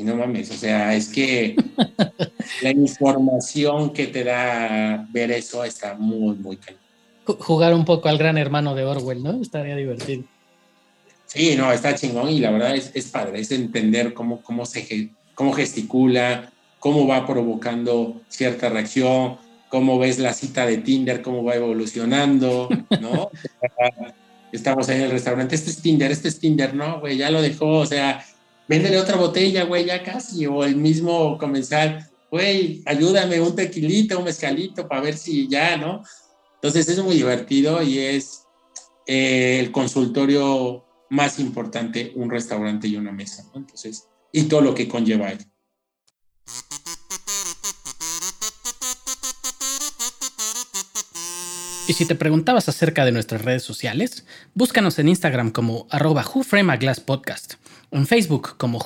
no mames, o sea, es que la información que te da ver eso está muy, muy caliente. Jugar un poco al gran hermano de Orwell, ¿no? Estaría divertido. Sí, no, está chingón y la verdad es, es padre, es entender cómo, cómo se cómo gesticula, cómo va provocando cierta reacción, cómo ves la cita de Tinder, cómo va evolucionando, ¿no? Estamos ahí en el restaurante, este es Tinder, este es Tinder, no, güey, ya lo dejó, o sea, véndele otra botella, güey, ya casi, o el mismo comenzar, güey, ayúdame un tequilito, un mezcalito para ver si ya, ¿no? Entonces es muy divertido y es eh, el consultorio más importante, un restaurante y una mesa, ¿no? Entonces, y todo lo que conlleva ello. Y si te preguntabas acerca de nuestras redes sociales, búscanos en Instagram como arroba Podcast, en Facebook como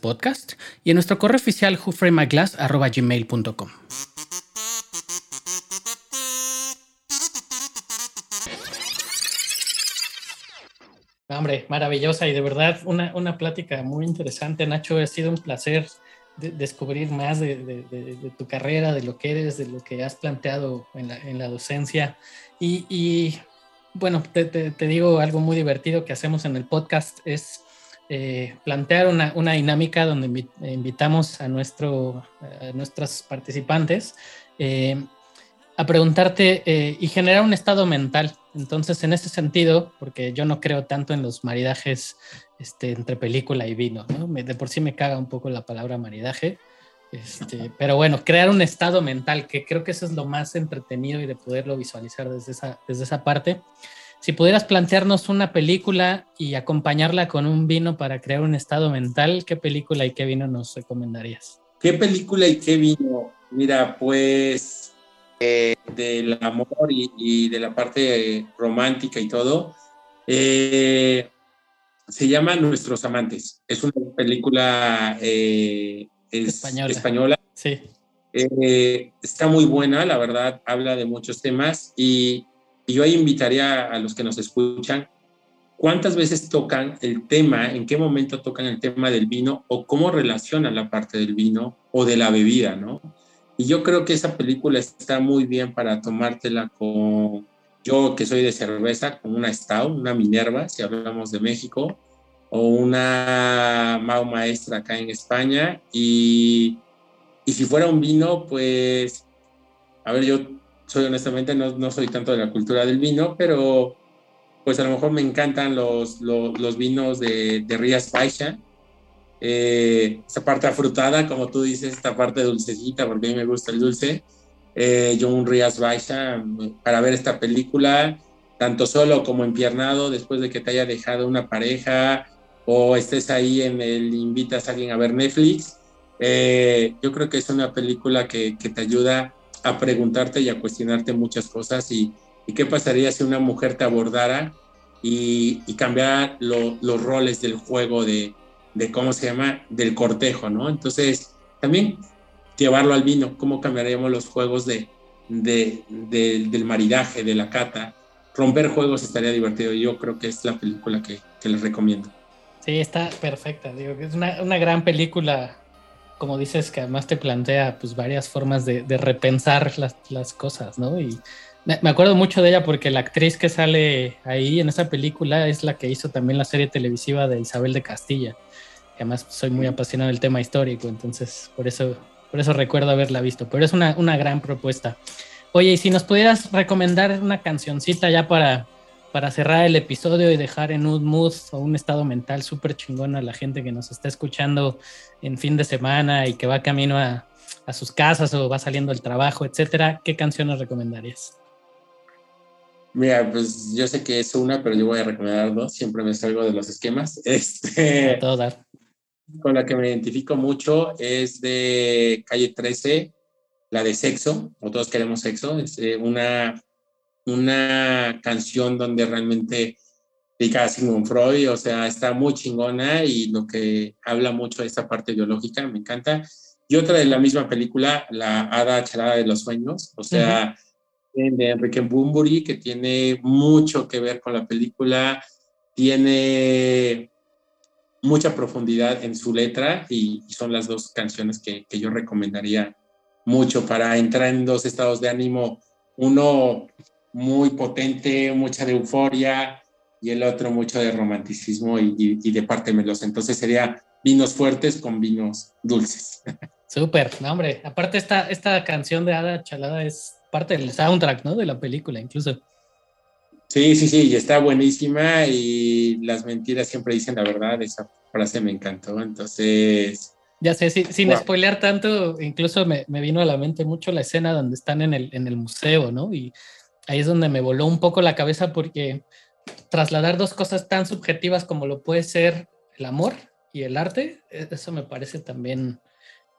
Podcast y en nuestro correo oficial whoframeaglass.gmail.com. Hombre, maravillosa y de verdad una, una plática muy interesante, Nacho. Ha sido un placer descubrir más de, tu carrera, de lo que eres, de lo que has planteado en la, docencia. Y, bueno, te, digo algo muy divertido que hacemos en el podcast es eh, plantear una, dinámica donde invitamos a, nuestro, nuestros participantes eh, a preguntarte eh, y generar un estado mental. Entonces, en ese sentido, porque yo no creo tanto en los maridajes este, entre película y vino, ¿no? de por sí me caga un poco la palabra maridaje, este, pero bueno, crear un estado mental, que creo que eso es lo más entretenido y de poderlo visualizar desde esa, desde esa parte. Si pudieras plantearnos una película y acompañarla con un vino para crear un estado mental, ¿qué película y qué vino nos recomendarías? ¿Qué película y qué vino? Mira, pues eh, del amor y, de la parte romántica y todo, eh, se llama Nuestros Amantes. Es una película eh, española. Sí. Eh, está muy buena, la verdad, habla de muchos temas y, yo ahí invitaría a los que nos escuchan, ¿cuántas veces tocan el tema, en qué momento tocan el tema del vino o cómo relacionan la parte del vino o de la bebida, ¿no? Y yo creo que esa película está muy bien para tomártela con, yo que soy de cerveza, con una Stout, una Minerva, si hablamos de México, o una Mau Maestra acá en España. Y, y, si fuera un vino, pues, a ver, yo soy honestamente, no, no, soy tanto de la cultura del vino, pero pues a lo mejor me encantan los, los, vinos de, de Rías Baixa. Eh, parte afrutada, como tú dices, esta parte dulcecita, porque a mí me gusta el dulce eh, John Rías Baixa para ver esta película, tanto solo como empiernado, después de que te haya dejado una pareja o estés ahí en el invitas a alguien a ver Netflix. Eh, yo creo que es una película que, que, te ayuda a preguntarte y a cuestionarte muchas cosas y, qué pasaría si una mujer te abordara y, y cambiara los roles del juego de, ¿cómo se llama?, del cortejo, ¿no? Entonces, también llevarlo al vino, cómo cambiaríamos los juegos de, de, del maridaje, de la cata. Romper juegos estaría divertido. Yo creo que es la película que, les recomiendo. Sí, está perfecta. Digo, es una, gran película, como dices, que además te plantea pues varias formas de, de repensar las, las, cosas, ¿no? Y me acuerdo mucho de ella porque la actriz que sale ahí en esa película es la que hizo también la serie televisiva de Isabel de Castilla. además soy muy apasionado del tema histórico, entonces por eso por eso recuerdo haberla visto, pero es una, gran propuesta. Oye, y si nos pudieras recomendar una cancioncita ya para, para cerrar el episodio y dejar en un mood o un estado mental súper chingón a la gente que nos está escuchando en fin de semana y que va camino a, sus casas o va saliendo del trabajo, etcétera, ¿qué canción nos recomendarías? Mira, pues yo sé que es una, pero yo voy a recomendar dos. Siempre me salgo de los esquemas. Este, todo dar con la que me identifico mucho es de Calle 13, la de Sexo, o Todos Queremos Sexo. Es eh, una, una canción donde realmente dedica a Sigmund Freud, o sea, está muy chingona y lo que habla mucho de esta parte biológica, me encanta. Y otra de la misma película, La Hada Chalada de los Sueños, o sea, de Enrique Bunbury, que tiene mucho que ver con la película, tiene mucha profundidad en su letra y, son las dos canciones que, que, yo recomendaría mucho para entrar en dos estados de ánimo, uno muy potente, mucha de euforia y el otro mucho de romanticismo y, y, de parte melosa. Entonces sería vinos fuertes con vinos dulces. Súper, no, hombre. Aparte esta, esta canción de Ada Chalada es parte del soundtrack, ¿no? De la película, incluso. Sí, sí, sí, y está buenísima y las mentiras siempre dicen la verdad, esa frase me encantó, entonces... Ya sé, sin spoilear tanto, incluso me, me, vino a la mente mucho la escena donde están en el, en el museo, ¿no? Y ahí es donde me voló un poco la cabeza porque trasladar dos cosas tan subjetivas como lo puede ser el amor y el arte, e, eso me parece también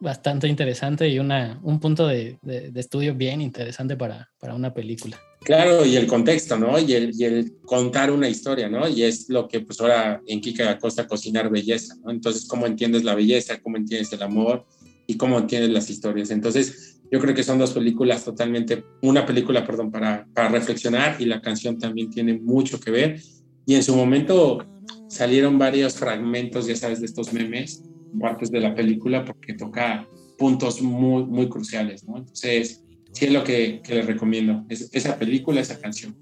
bastante interesante y una, un punto de, de, estudio bien interesante para, para, una película. Claro, y el contexto, ¿no? Y el, y el, contar una historia, ¿no? Y es lo que pues ahora en Kika Acosta cocinar belleza, ¿no? Entonces, ¿cómo entiendes la belleza? ¿Cómo entiendes el amor? Y cómo entiendes las historias. Entonces, yo creo que son dos películas totalmente, una película, perdón, para, para reflexionar y la canción también tiene mucho que ver. Y en su momento salieron varios fragmentos, ya sabes, de estos memes partes de la película porque toca puntos muy, muy cruciales, ¿no? Entonces, sí es lo que, que les recomiendo, es, esa película, esa canción.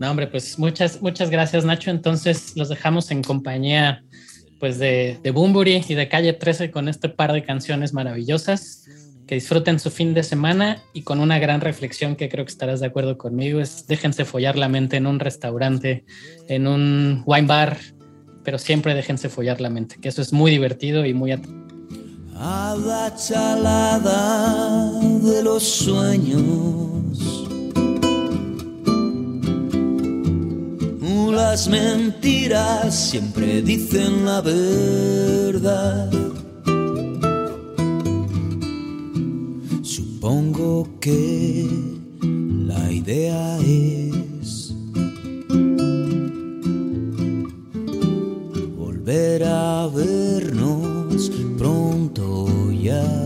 No, hombre, pues muchas, muchas gracias, Nacho. Entonces los dejamos en compañía pues de, de Bumburi y de Calle 13 con este par de canciones maravillosas. Que disfruten su fin de semana y con una gran reflexión que creo que estarás de acuerdo conmigo es déjense follar la mente en un restaurante, en un wine bar, pero siempre déjense follar la mente, que eso es muy divertido y muy... A la chalada de los sueños Las mentiras siempre dicen la verdad. Supongo que la idea es volver a vernos pronto ya.